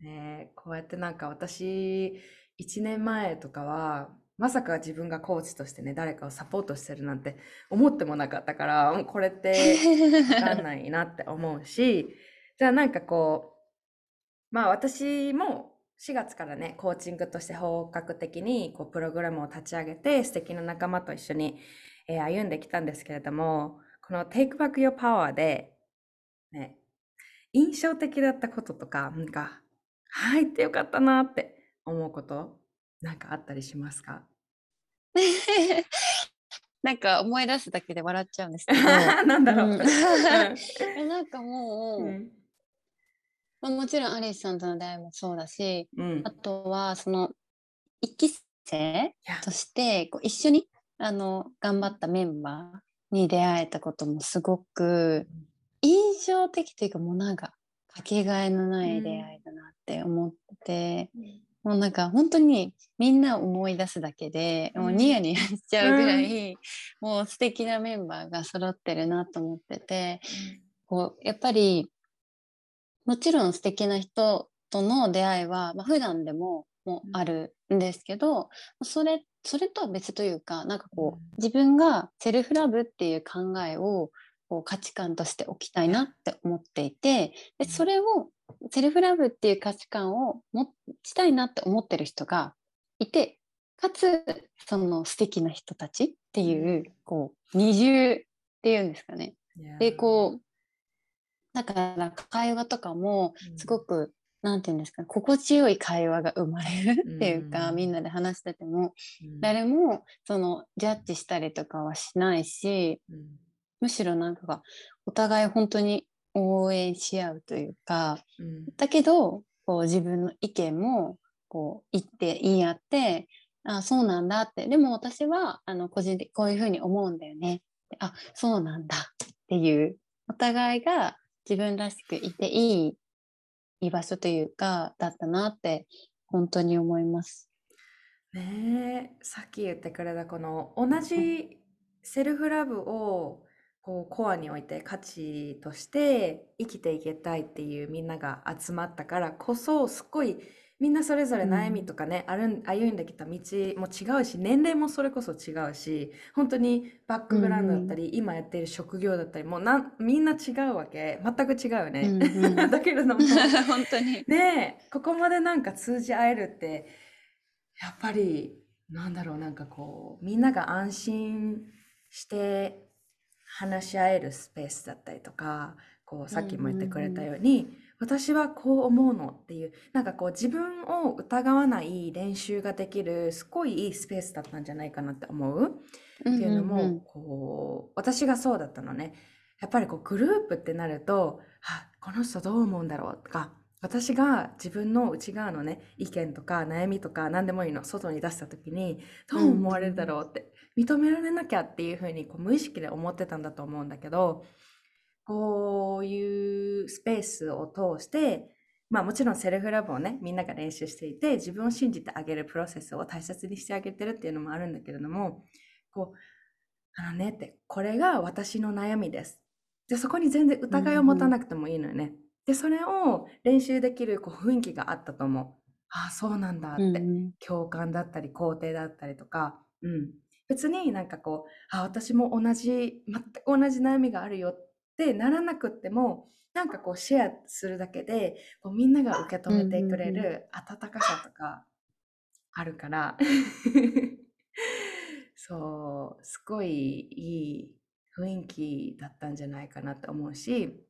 ねこうやってなんか私1年前とかはまさか自分がコーチとしてね誰かをサポートしてるなんて思ってもなかったからもうこれってわかんないなって思うし、[laughs] じゃあなんかこう、まあ私も4月からね、コーチングとして本格的にこうプログラムを立ち上げて、素敵な仲間と一緒に、えー、歩んできたんですけれども、この Take Back Your Power で、ね、印象的だったこととか、なんか、入ってよかったなって思うこと、なんかあったりしますか？[laughs] なんか思い出すだけで笑っちゃうんですけど。[laughs] なんだろう。うん、[laughs] なんかもう、うん。まあ、もちろんアリスさんとの出会いもそうだし、うん、あとはその一期生としてこう一緒にあの頑張ったメンバーに出会えたこともすごく印象的というかもうなんかかけがえのない出会いだなって思って、うん、もうなんか本当にみんな思い出すだけで、もうニヤニヤしちゃうぐらい、もう素敵なメンバーが揃ってるなと思ってて、こうやっぱりもちろん素敵な人との出会いは、まあ、普段でももあるんですけど、うん、それそれとは別というかなんかこう、自分がセルフラブっていう考えをこう価値観としておきたいなって思っていてでそれをセルフラブっていう価値観を持ちたいなって思ってる人がいてかつその素敵な人たちっていうこう二重っていうんですかね。でこうだから会話とかもすごく、うん、なんて言うんですか心地よい会話が生まれるっていうか、うん、みんなで話してても、うん、誰もそのジャッジしたりとかはしないし、むしろなんかお互い本当に応援し合うというか、だけどこう自分の意見もこう言って言い合ってあそうなんだって。でも私はあの個人的こういうふうに思うんだよね。あそうなんだ。っていうお互いが自分らしくいていい居場所というかだったなって本当に思います。ねえさっき言ってくれたこの同じセルフラブをこうコアに置いて価値として生きていけたいっていうみんなが集まったからこそすっごいみんなそれぞれ悩みとかね、うん、歩んできた道も違うし年齢もそれこそ違うし本当にバックグラウンドだったり、うん、今やってる職業だったりもうなみんな違うわけ。全く違うよね、うんうん、[laughs] だけれども。[laughs] 本当に。ねここまでなんか通じ合えるってやっぱりなんだろうなんかこうみんなが安心して話し合えるスペースだったりとかこうさっきも言ってくれたように、私はこう思うのっていうなんかこう自分を疑わない練習ができるすごいいいスペースだったんじゃないかなって思う？っていうのも、こう私がそうだったのね。やっぱりこうグループってなると「あこの人どう思うんだろう」とか私が自分の内側のね意見とか悩みとか何でもいいの外に出した時にどう思われるだろうって認められなきゃっていうふうにこう無意識で思ってたんだと思うんだけどこういうスペースを通して、まあもちろんセルフラブをね、みんなが練習していて、自分を信じてあげるプロセスを大切にしてあげてるっていうのもあるんだけれども、こう、あのねって、これが私の悩みです。で、そこに全然疑いを持たなくてもいいのよね。うんうん、で、それを練習できるこう雰囲気があったと思う。ああ、そうなんだって、うん、共感だったり、肯定だったりとか、うん。別になんかこう、あ、私も同じ、全く同じ悩みがあるよっってならなくってもなんかこうシェアするだけでこうみんなが受け止めてくれる温かさとかあるから。[laughs] そうすごいいい雰囲気だったんじゃないかなと思うし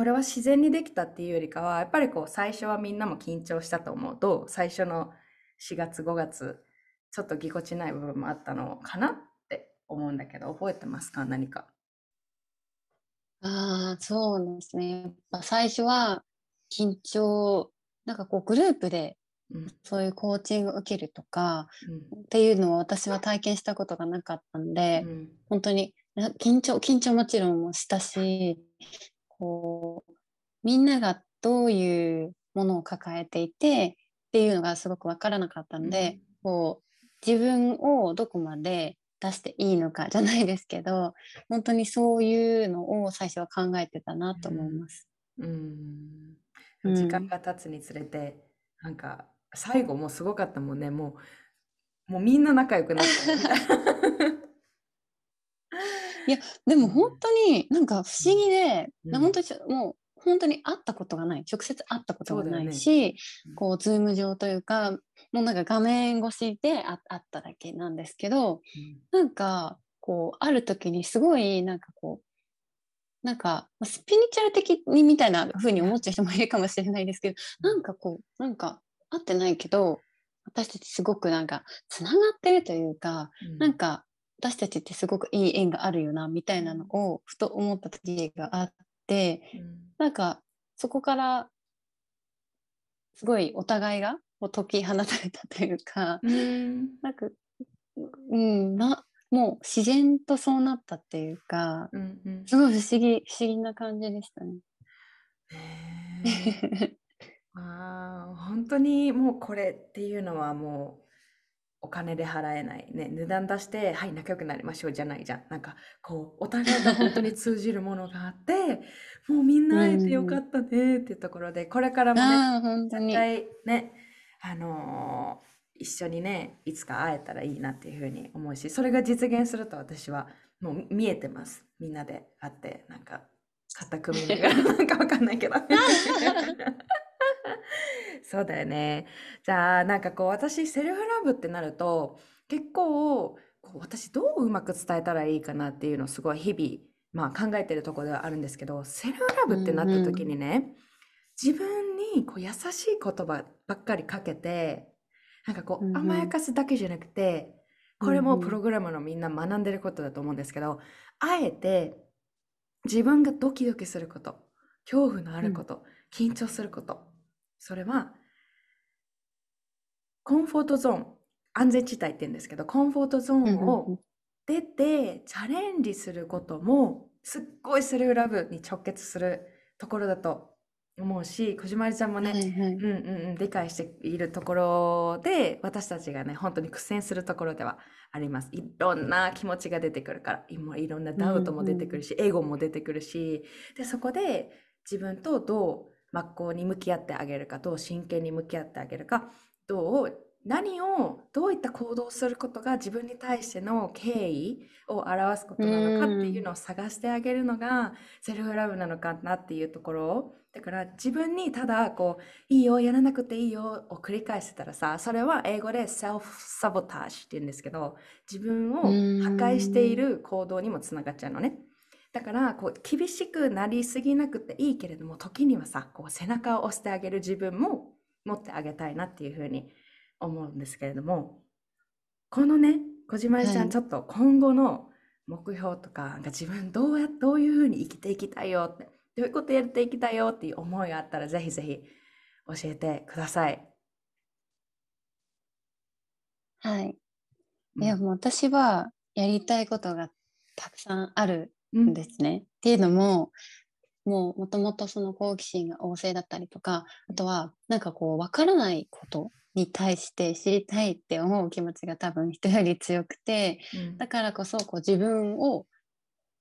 俺は自然にできたっていうよりかはやっぱりこう最初はみんなも緊張したと思うと最初の4月5月ちょっとぎこちない部分もあったのかなって思うんだけど覚えてますか？何かああ、そうですね。やっぱ最初は緊張、なんかこうグループでそういうコーチングを受けるとかっていうのを私は体験したことがなかったんで、うん。本当に緊張、緊張もちろんもしたし、こう、みんながどういうものを抱えていてっていうのがすごくわからなかったんうで、ん。こう、自分をどこまで出していいのかじゃないですけど本当にそういうのを最初は考えてたなと思います。うん、うん、時間が経つにつれて、うん、なんか最後もすごかったもんねもうもうみんな仲良くなったみたいな。いやでも本当になんか不思議で、うん、本当にもう本当に会ったことがない。直接会ったことがないし、うん。こうズーム上というかもうなんか画面越しであ会っただけなんですけどなんかこうある時にすごいなんかこうなんかまあスピリチュアル的にみたいな風に思っちゃう人もいるかもしれないですけどなんかこうなんか会ってないけど私たちすごくなんかつながってるというかうん。なんか私たちってすごくいい縁があるよなみたいなのをふと思った時があってうん。なんかそこからすごいお互いがこう解き放たれたというかうん。なんかうんなもう自然とそうなったっていうかうんうん。すごい不思議不思議な感じでしたね。[laughs] あー本当にもうこれっていうのはもうお金で払えない。ね値段出してはい仲良くなりましょうじゃないじゃん。なんかこうお互いが本当に通じるものがあって [laughs] もうみんな会えてよかったねっていうところでこれからもね絶に。対ねあのー一緒にねいつか会えたらいいなっていうふうに思うしそれが実現すると私はもう見えてます。みんなで会ってなんか肩組みながら [laughs] なんかわかんないけど [laughs] [laughs] そうだよね。じゃあなんかこう私セルフラブってなると結構こう私どううまく伝えたらいいかなっていうのをすごい日々、まあ、考えてるところではあるんですけどセルフラブってなった時にね、自分にこう優しい言葉ばっかりかけてなんかこうんううん。甘やかすだけじゃなくてこれもうんうん。プログラムのみんな学んでることだと思うんですけどあえて自分がドキドキすること恐怖のあること、緊張することそれはコンフォートゾーン安全地帯って言うんですけどコンフォートゾーうんうん。ンを出てチャレンジすることもすっごいセルフラブに直結するところだと思うし小島りちゃんもね、はいはい。うんうんうん、理解しているところで私たちがね本当に苦戦するところではあります。いろんな気持ちが出てくるから今いろんなダウトも出てくるし、エゴも出てくるしでそこで自分とどう真っ向に向き合ってあげるかどう真剣に向き合ってあげるかどう何をどういった行動をすることが自分に対しての敬意を表すことなのかっていうのを探してあげるのがセルフラブなのかなっていうところ。だから自分にただこういいよやらなくていいよを繰り返してたらさそれは英語で self sabotage って言うんですけど自分を破壊している行動にもつながっちゃうのね。だからこう厳しくなりすぎなくていいけれども時にはさこう背中を押してあげる自分も持ってあげたいなっていうふうに思うんですけれどもこのね小島井ちゃはいんちょっと今後の目標とかなんか自分どうやどういうふうに生きていきたいよってどういうことやっていきたいよっていう思いがあったらぜひぜひ教えてください。はい。うんいやもう私はやりたいことがたくさんあるですね。っていうのももうもともとその好奇心が旺盛だったりとかあとはなんかこう分からないことに対して知りたいって思う気持ちが多分人より強くてうん。だからこそこう自分を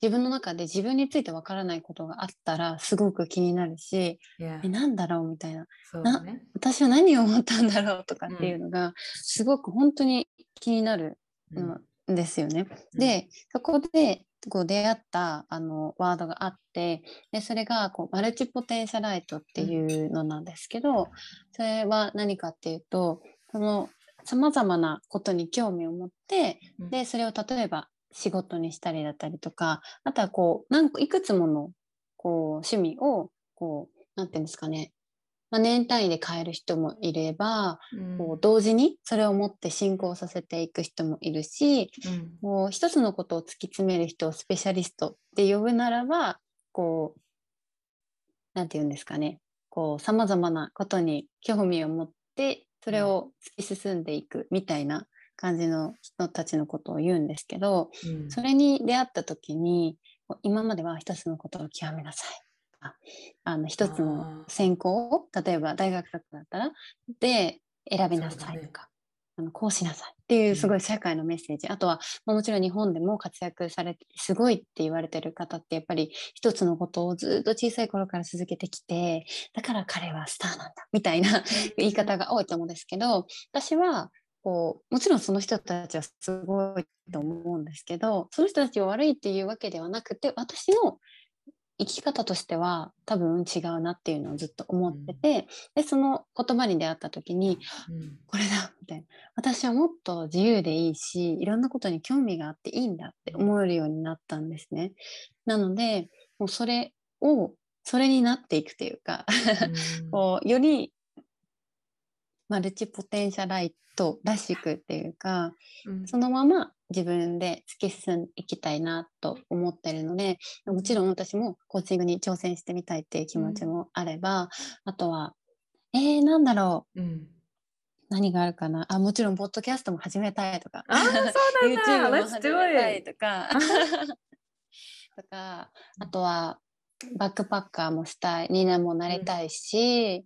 自分の中で自分について分からないことがあったらすごく気になるし Yeah えなんだろうみたいな。そうだね。私は何を思ったんだろうとかっていうのがすごく本当に気になるうんんですよね。うんでそこでこう出会ったあのワードがあってでそれがこうマルチポテンシャライトっていうのなんですけど、それは何かっていうとそのさまざまなことに興味を持ってうんでそれを例えば仕事にしたりだったりとかあとはこう何個いくつものこう趣味をこうなんていうんですかね、まあ、年単位で変える人もいればうん。こう同時にそれを持って進行させていく人もいるしうん。もう一つのことを突き詰める人をスペシャリストって呼ぶならばこうなんて言うんですかね。こうさまざまなことに興味を持ってそれを突き進んでいくみたいな感じの人たちのことを言うんですけどうん。それに出会った時に今までは一つのことを極めなさいあの一つの専攻を例えば大学だったらで選びなさいとか、あのこうしなさいっていうすごい社会のメッセージ、あとはまあもちろん日本でも活躍されてすごいって言われてる方ってやっぱり一つのことをずっと小さい頃から続けてきてだから彼はスターなんだみたいな言い方が多いと思うんですけど私はこうもちろんその人たちはすごいと思うんですけどその人たちを悪いっていうわけではなくて私の生き方としては多分違うなっていうのをずっと思ってて、でその言葉に出会った時にうん。これだみたいな。私はもっと自由でいいしいろんなことに興味があっていいんだって思えるようになったんですね。なのでもうそれをそれになっていくというか [laughs] こうよりマルチポテンシャライトらしくっていうかうん。そのまま自分で突き進んでいきたいなと思ってるのでもちろん私もコーチングに挑戦してみたいっていう気持ちもあれば、あとはえー、なんだろう。うん何があるかな。あもちろんポッドキャストも始めたいとか。あーそうなんだ。YouTube も始めたいとか。[laughs] とかあとはバックパッカーもしたい。にもなりたいし、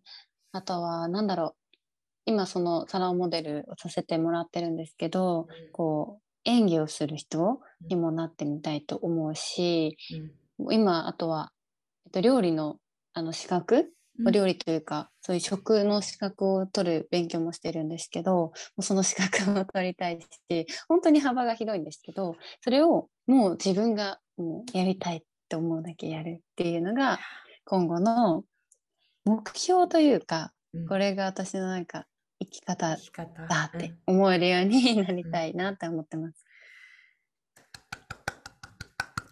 あとはなんだろう今そのサロンモデルをさせてもらってるんですけどこう演技をする人にもなってみたいと思うし今あとは、えっと、料理のあの資格お料理というか、そういう食の資格を取る勉強もしてるんですけど、もうその資格も取りたいし、本当に幅が広いんですけど、それをもう自分がもうやりたいって思うだけやるっていうのが、今後の目標というか、うん。これが私のなんか生き方だって思えるようになりたいなって思ってます。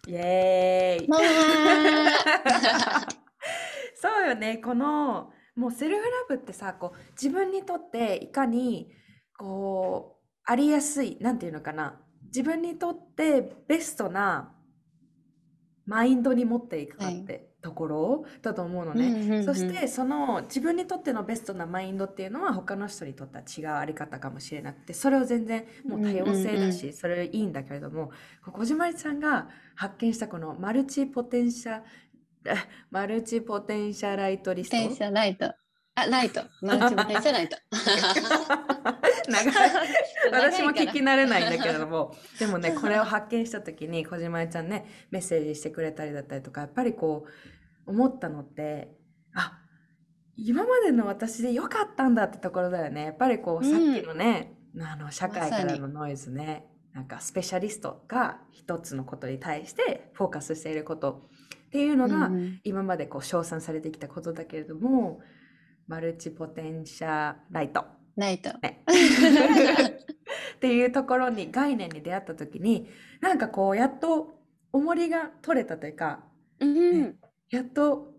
イエーイ。まあ。[laughs] そうよね。このもうセルフラブってさこう自分にとっていかにこうありやすいなんていうのかな。自分にとってベストなマインドに持っていくかってところだと思うのね。うんうんうんそしてその自分にとってのベストなマインドっていうのは他の人にとっては違うあり方かもしれなくてそれを全然もう多様性だし、それいいんだけれどもこう小島さんが発見したこのマルチポテンシャえマルチポテンシャライトリスト？テンシャライト。あ、ライト。ライト。長い。私も聞き慣れないんだけれども。[laughs] でもねこれを発見した時に小島ちゃんねメッセージしてくれたりだったりとかやっぱりこう思ったのってあ今までの私で良かったんだってところだよね。やっぱりこう、うん。さっきのねあの社会からのノイズね。なんかスペシャリストが一つのことに対してフォーカスしていることっていうのが、今までこう称賛されてきたことだけれどもマルチポテンシャライトライト。ねっていうところに概念に出会った時になんかこうやっと重りが取れたというかうん。やっと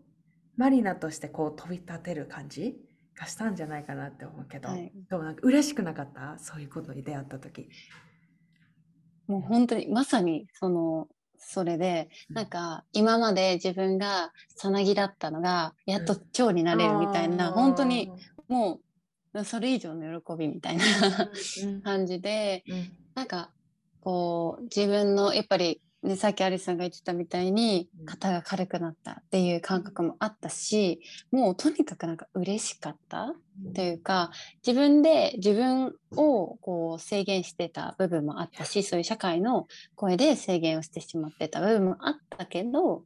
マリナとしてこう飛び立てる感じがしたんじゃないかなって思うけど、はいでもなんか嬉しくなかった？そういうことに出会った時。もう本当にまさにそのそれでうん。なんか今まで自分がさなぎだったのがやっと蝶になれるみたいな、本当にもうそれ以上の喜びみたいなうん。[laughs] 感じでうん。なんかこう自分のやっぱり、ね、さっきアリスさんが言ってたみたいにうん。肩が軽くなったっていう感覚もあったしもうとにかくなんか嬉しかったというか自分で自分をこう制限してた部分もあったしそういう社会の声で制限をしてしまってた部分もあったけど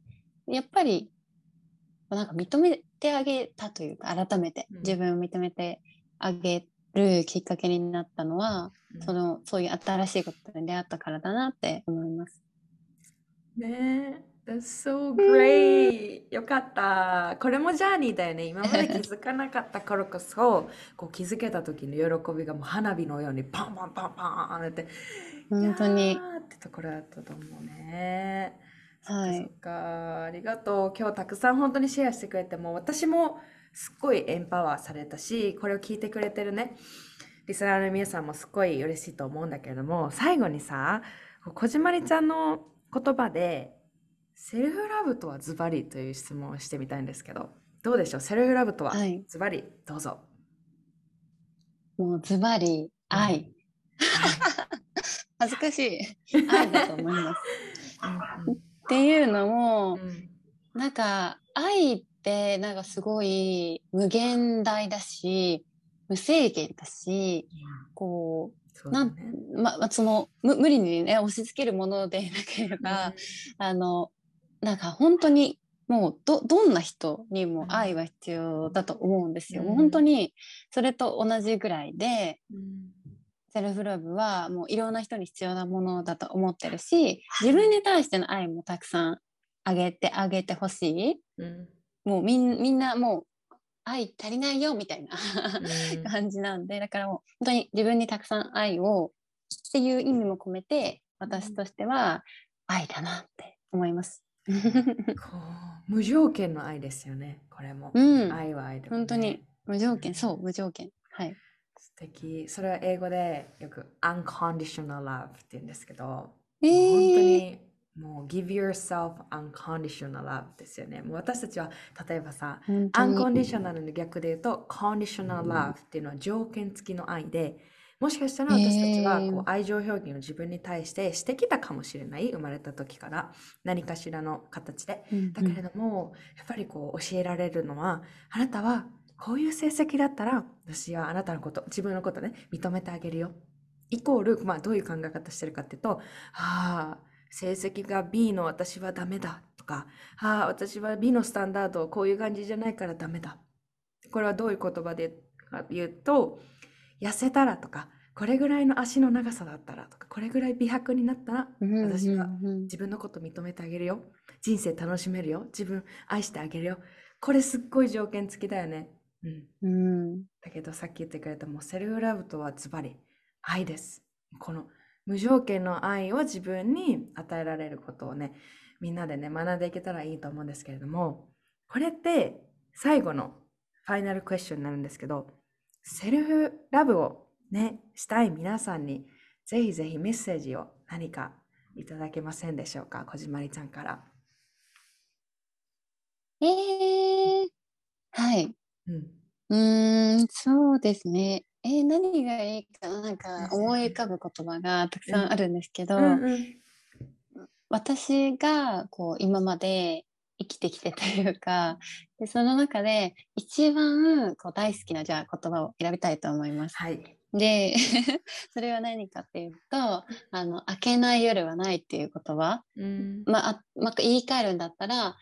やっぱりなんか認めてあげたというか改めてうん。自分を認めてあげるきっかけになったのは、うん。そのそういう新しいことに出会ったからだなって思います。ねえ、That's so great! よかった。これもジャーニーだよね。今まで気づかなかったからこそ、こう気づけた時の喜びがもう花火のようにパンパンパンパンって、本当にってところだったと思うね。そっかはいそっか。ありがとう。今日たくさん本当にシェアしてくれても、私もすっごいエンパワーされたし、これを聞いてくれてるね、リスナーの皆さんもすっごい嬉しいと思うんだけれども、最後にさ、こう小島りちゃんの言葉で、セルフラブとはズバリという質問をしてみたいんですけど、どうでしょう？セルフラブとははいズバリ、どうぞ。もうズバリ愛。恥ずかしい。[laughs] 愛だと思います。っていうのも、うんなんか愛ってなんかすごい無限大だし無制限だしこそううなん。ままそのむ無理にね押し付けるものでなければ、あのなんか本当にもうどどんな人にも愛は必要だと思うんですよ。もう本当にそれと同じぐらいでうんセルフラブはもういろんな人に必要なものだと思ってるし自分に対しての愛もたくさんあげてあげてほしい。うんもうみんなもう愛足りないよみたいなうん。[laughs] 感じなんでだからもう本当に自分にたくさん愛をっていう意味も込めて私としては愛だなって思います。[laughs] こう無条件の愛ですよねこれも、うん。愛は愛でも、ね、本当に。無条件そう無条件。はい。素敵。それは英語でよく unconditional love って言うんですけど、えもう本当ー、にもう give yourself unconditional love ですよね。もう私たちは例えばさ unconditional の逆で言うと conditional love っていうのは条件付きの愛でもしかしたら私たちはこう愛情表現を自分に対してしてきたかもしれない生まれた時から何かしらの形で。うんだけれども、やっぱりこう教えられるのはあなたはこういう成績だったら私はあなたのこと自分のことね認めてあげるよ。イコール、まあ、どういう考え方してるかっていうとああ成績が B の私はダメだとかああ私は B のスタンダードこういう感じじゃないからダメだ。これはどういう言葉で言うと痩せたらとかこれぐらいの足の長さだったらとかこれぐらい美白になったら私はうん。自分のこと認めてあげるよ。人生楽しめるよ。自分愛してあげるよ。これすっごい条件付きだよね。うん。うん。だけどさっき言ってくれたもうセルフラブとはズバリ愛です。この無条件の愛を自分に与えられることをねみんなでね学んでいけたらいいと思うんですけれどもこれって最後のファイナルクエスチョンになるんですけどセルフラブをねしたい皆さんにぜひぜひメッセージを何かいただけませんでしょうか？小島りちゃんから。えー、はい。うんうーん、そうですね。えー何がいいかななんかうん思い浮かぶ言葉がたくさんあるんですけど、うんうん私がこう今まで生きてきてというか、でその中で一番こう大好きなじゃあ言葉を選びたいと思います。はい。で、[laughs] それは何かっていうと、あの、明けない夜はないっていう言葉。うんまあ、あまあ、言い換えるんだったら、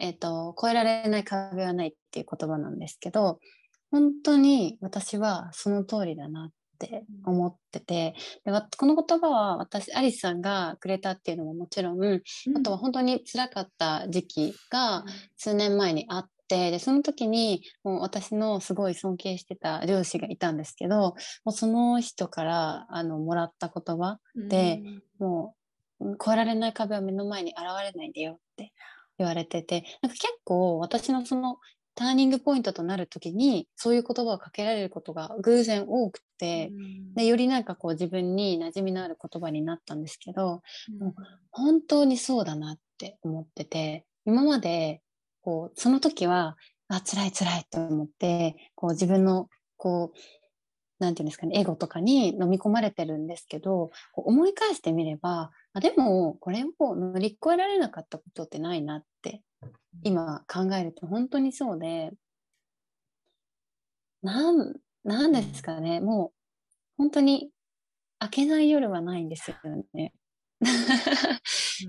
えっ、と、越えられない壁はないっていう言葉なんですけど、本当に私はその通りだなって思ってて、でわこの言葉は私、アリスさんがくれたっていうのももちろん、あとは本当に辛かった時期が数年前にあって、で、その時にもう私のすごい尊敬してた上司がいたんですけど、もうその人からあのもらった言葉、でもううん越えられない壁は目の前に現れないでよって言われてて、なんか結構私のそのターニングポイントとなる時にそういう言葉をかけられることが偶然多くて、でよりなんかこう自分に馴染みのある言葉になったんですけど、うん。本当にそうだなって思ってて、今まで、こう、その時は、あ、辛い辛いと思って、こう自分の、こう、なんていうんですかね、エゴとかに飲み込まれてるんですけど、こう思い返してみれば、あでも、これを乗り越えられなかったことってないなって、今考えると本当にそうで、なん、なんですかね、もう、本当に、明けない夜はないんですよね。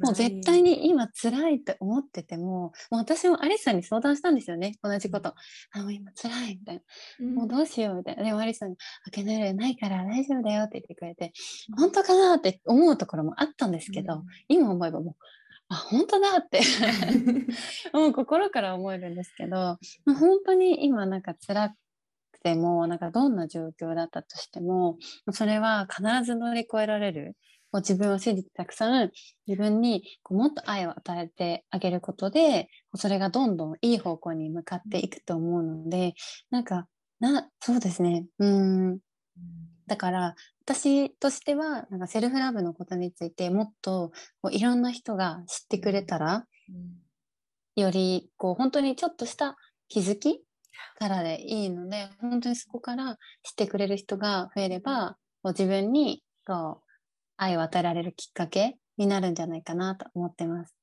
もう絶対に今辛いって思ってても、もう私もアリスさんに相談したんですよね。同じこと。あ、もう今辛いみたいな。もうどうしようみたいな。でもアリスさんに、開けない夜ないから大丈夫だよって言ってくれて、本当かなって思うところもあったんですけど、今思えばもう、あ、本当だって [laughs] もう心から思えるんですけど、まあ本当に今なんか辛くても、なんかどんな状況だったとしても、それは必ず乗り越えられる。もう自分を信じてたくさん自分にこうもっと愛を与えてあげることで、それがどんどんいい方向に向かっていくと思うので、なんか、な、そうですね。うん。だから、私としては、なんかセルフラブのことについてもっとこういろんな人が知ってくれたら、よりこう本当にちょっとした気づきからでいいので、本当にそこから知ってくれる人が増えれば、こう自分にこう愛を与えられるきっかけになるんじゃないかなと思ってます。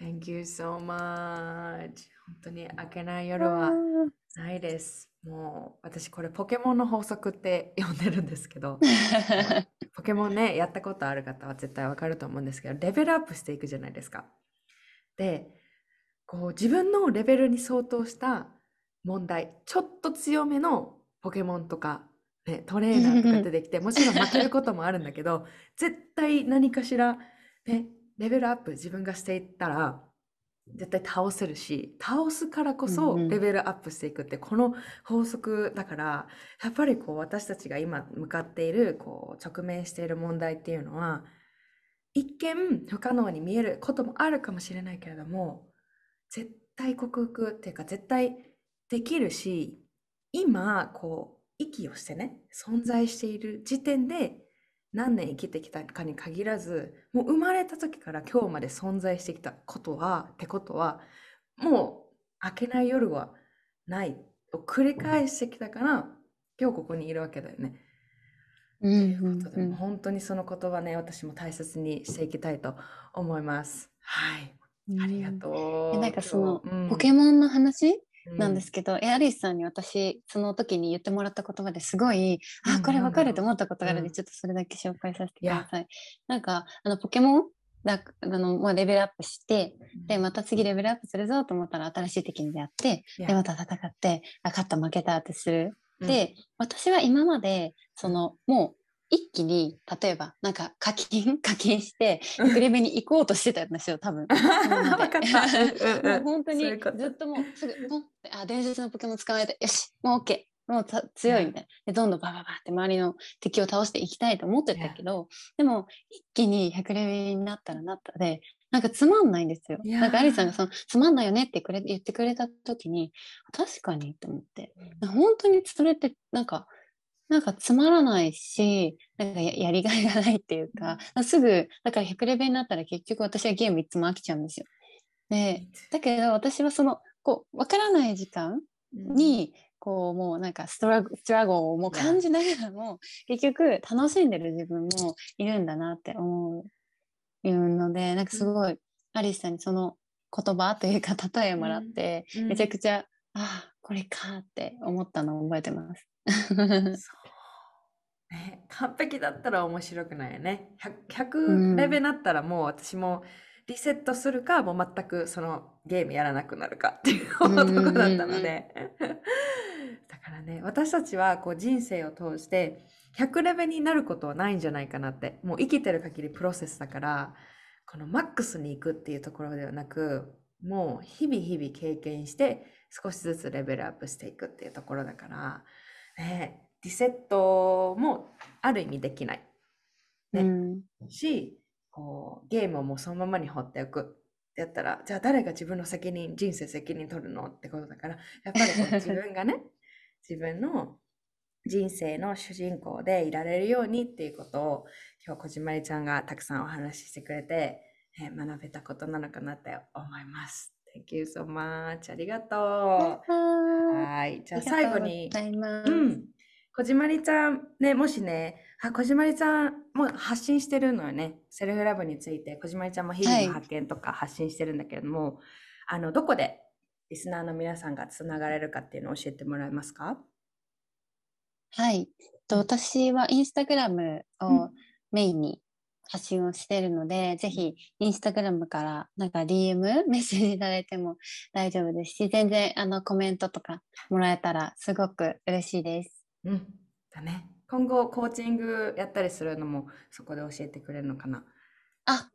Thank you so much. 本当に明けない夜はないです。もう私これポケモンの法則って呼んでるんですけど、[laughs] ポケモンね、やったことある方は絶対わかると思うんですけど、レベルアップしていくじゃないですか。で、こう自分のレベルに相当した問題、ちょっと強めのポケモンとか、ね、トレーナーとか出てきて、[laughs] もちろん負けることもあるんだけど、絶対何かしら、ね、レベルアップ自分がしていったら絶対倒せるし倒すからこそレベルアップしていくって、この法則だからやっぱりこう私たちが今向かっているこう直面している問題っていうのは一見不可能に見えることもあるかもしれないけれども絶対克服っていうか絶対できるし今こう息をしてね存在している時点で何年生きてきたかに限らずもう生まれた時から今日まで存在してきたことはってことはもう明けない夜はないを繰り返してきたから今日ここにいるわけだよね。うんということで、うん本当にその言葉ね私も大切にしていきたいと思います。はい、うんありがとう。えなんかそのポケモンの話？うんなんですけど、えアリスさんに私その時に言ってもらった言葉ですごい、うんあこれわかると思ったことがあるので、うん。ちょっとそれだけ紹介させてください。なんかあのポケモンだあの、まあ、レベルアップしてでまた次レベルアップするぞと思ったら新しい敵に出会ってでまた戦ってあ勝った負けたってする。うん。で私は今までそのもう一気に例えばなんか課金 [laughs] 課金してうん。グレベに行こうとしてたんですよ多分。[laughs] [laughs] もう本当にずっともうすぐポンってあ伝説のポケモン捕まえてよしもう OK もうた強いみたいな。でどんどんバババって周りの敵を倒していきたいと思ってたけどでも一気に100レベルになったらなったでなんかつまんないんですよ。なんかアリさんがそのつまんないよねってくれ言ってくれた時に確かにと思って。本当にそれってなんかなんかつまらないし、なんかややりがいがないっていうか、すぐ、だから100レベルになったら結局私はゲームいつも飽きちゃうんですよ。で、だけど私はその、こう、わからない時間に、こう、もうなんかストラグストラゴをもう感じながらも、結局楽しんでる自分もいるんだなって思うので、なんかすごい、アリスさんにその言葉というか例えもらって、うん。めちゃくちゃ、ああ、これかって思ったのを覚えてます。そうね、完璧だったら面白くないよね。100, うん100レベルになったらもう私もリセットするか、もう全くそのゲームやらなくなるかっていうとこだったので。[laughs] だからね、私たちはこう人生を通して100レベルになることはないんじゃないかなって。もう生きてる限りプロセスだから、このマックスに行くっていうところではなく、もう日々日々経験して少しずつレベルアップしていくっていうところだから、ね、リセットもある意味できない。ね。うん。しこうゲームをもうそのままに放っておくってやったらじゃあ誰が自分の責任人生責任取るのってことだからやっぱりこう自分がね [laughs] 自分の人生の主人公でいられるようにっていうことを今日こじまりちゃんがたくさんお話ししてくれて、えー学べたことなのかなって思います。Thank you so much. ありがとう。はい。じゃあ最後にうん。こじまりちゃん、ね、もしね、あ、こじまりちゃんも発信してるのよね。セルフラブについて、こじまりちゃんも日々の発見とか発信してるんだけれども、あの、どこでリスナーの皆さんがつながれるかっていうのを教えてもらえますか？はい。と私はインスタグラムうんをメインに発信をしているので、ぜひインスタグラムからなんか DM [laughs] メッセージいただいても大丈夫ですし、全然あのコメントとかもらえたらすごく嬉しいです。うん。だね。今後、コーチングやったりするのも、そこで教えてくれるのかな。あ、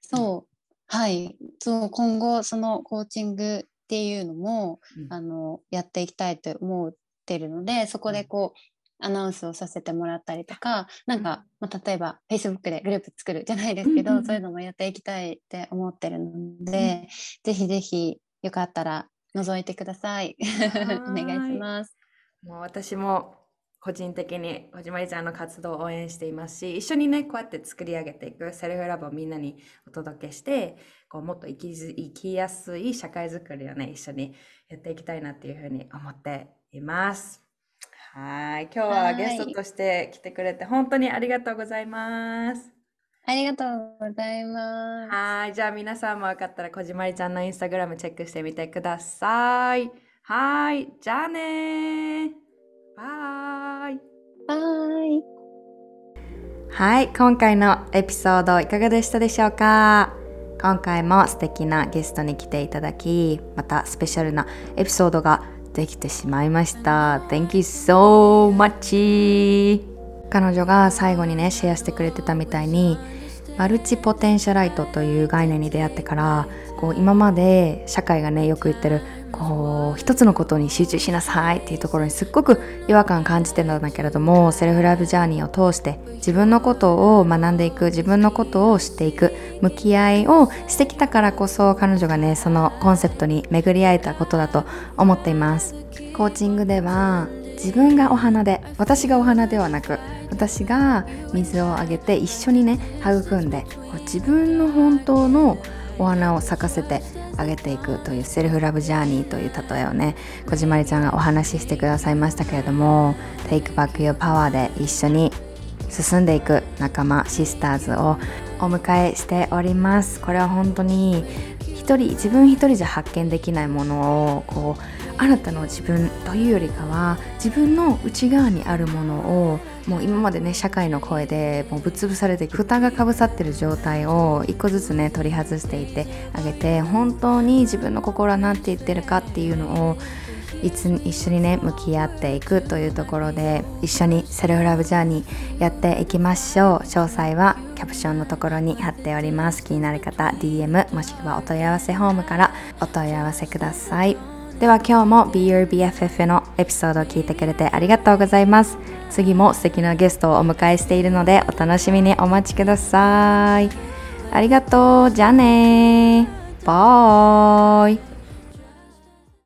そう。はい。そう、今後そのコーチングっていうのも、うんあの、やっていきたいと思ってるので、そこでこう、アナウンスをさせてもらったりとか、なんか、まあ、例えば Facebook でグループ作るじゃないですけど、うんうんうんそういうのもやっていきたいって思ってるので、ぜひぜひよかったら覗いてください。お願いします。もう私も個人的にこじまりちゃんの活動を応援していますし一緒にねこうやって作り上げていくセルフラブをみんなにお届けしてこうもっと生きず生きやすい社会づくりをね一緒にやっていきたいなっていうふうに思っています。はい今日ははいゲストとして来てくれて本当にありがとうございます。ありがとうございます。はいじゃあ皆さんもよかったらこじまりちゃんのインスタグラムチェックしてみてください。はいじゃあねーバイバイ。はい、今回のエピソードいかがでしたでしょうか？今回も素敵なゲストに来ていただき、またスペシャルなエピソードができてしまいました。Thank you so much! 彼女が最後にね、シェアしてくれてたみたいに、マルチポテンシャライトという概念に出会ってからこう今まで社会がねよく言ってるこう一つのことに集中しなさいっていうところにすっごく違和感感じてたんだけれどもセルフラブジャーニーを通して自分のことを学んでいく自分のことを知っていく向き合いをしてきたからこそ彼女がねそのコンセプトに巡り合えたことだと思っています。コーチングでは自分がお花で私がお花ではなく私が水をあげて一緒にね育んで自分の本当のお花を咲かせてあげていくというセルフラブジャーニーという例えをね小島りちゃんがお話ししてくださいましたけれども Take Back Your Power で一緒に進んでいく仲間シスターズをお迎えしております。これは本当に一人自分一人じゃ発見できないものをこうあなたの自分というよりかは自分の内側にあるものをもう今までね社会の声でもうぶっ潰されて蓋がかぶさってる状態を一個ずつね取り外していってあげて本当に自分の心は何て言ってるかっていうのをいつ一緒にね向き合っていくというところで一緒にセルフラブジャーニーやっていきましょう。詳細はキャプションのところに貼っております。気になる方 DM もしくはお問い合わせフォームからお問い合わせください。では今日も Be Your BFF のエピソードを聞いてくれてありがとうございます。次も素敵なゲストをお迎えしているのでお楽しみにお待ちください。ありがとう。じゃあね。バイ。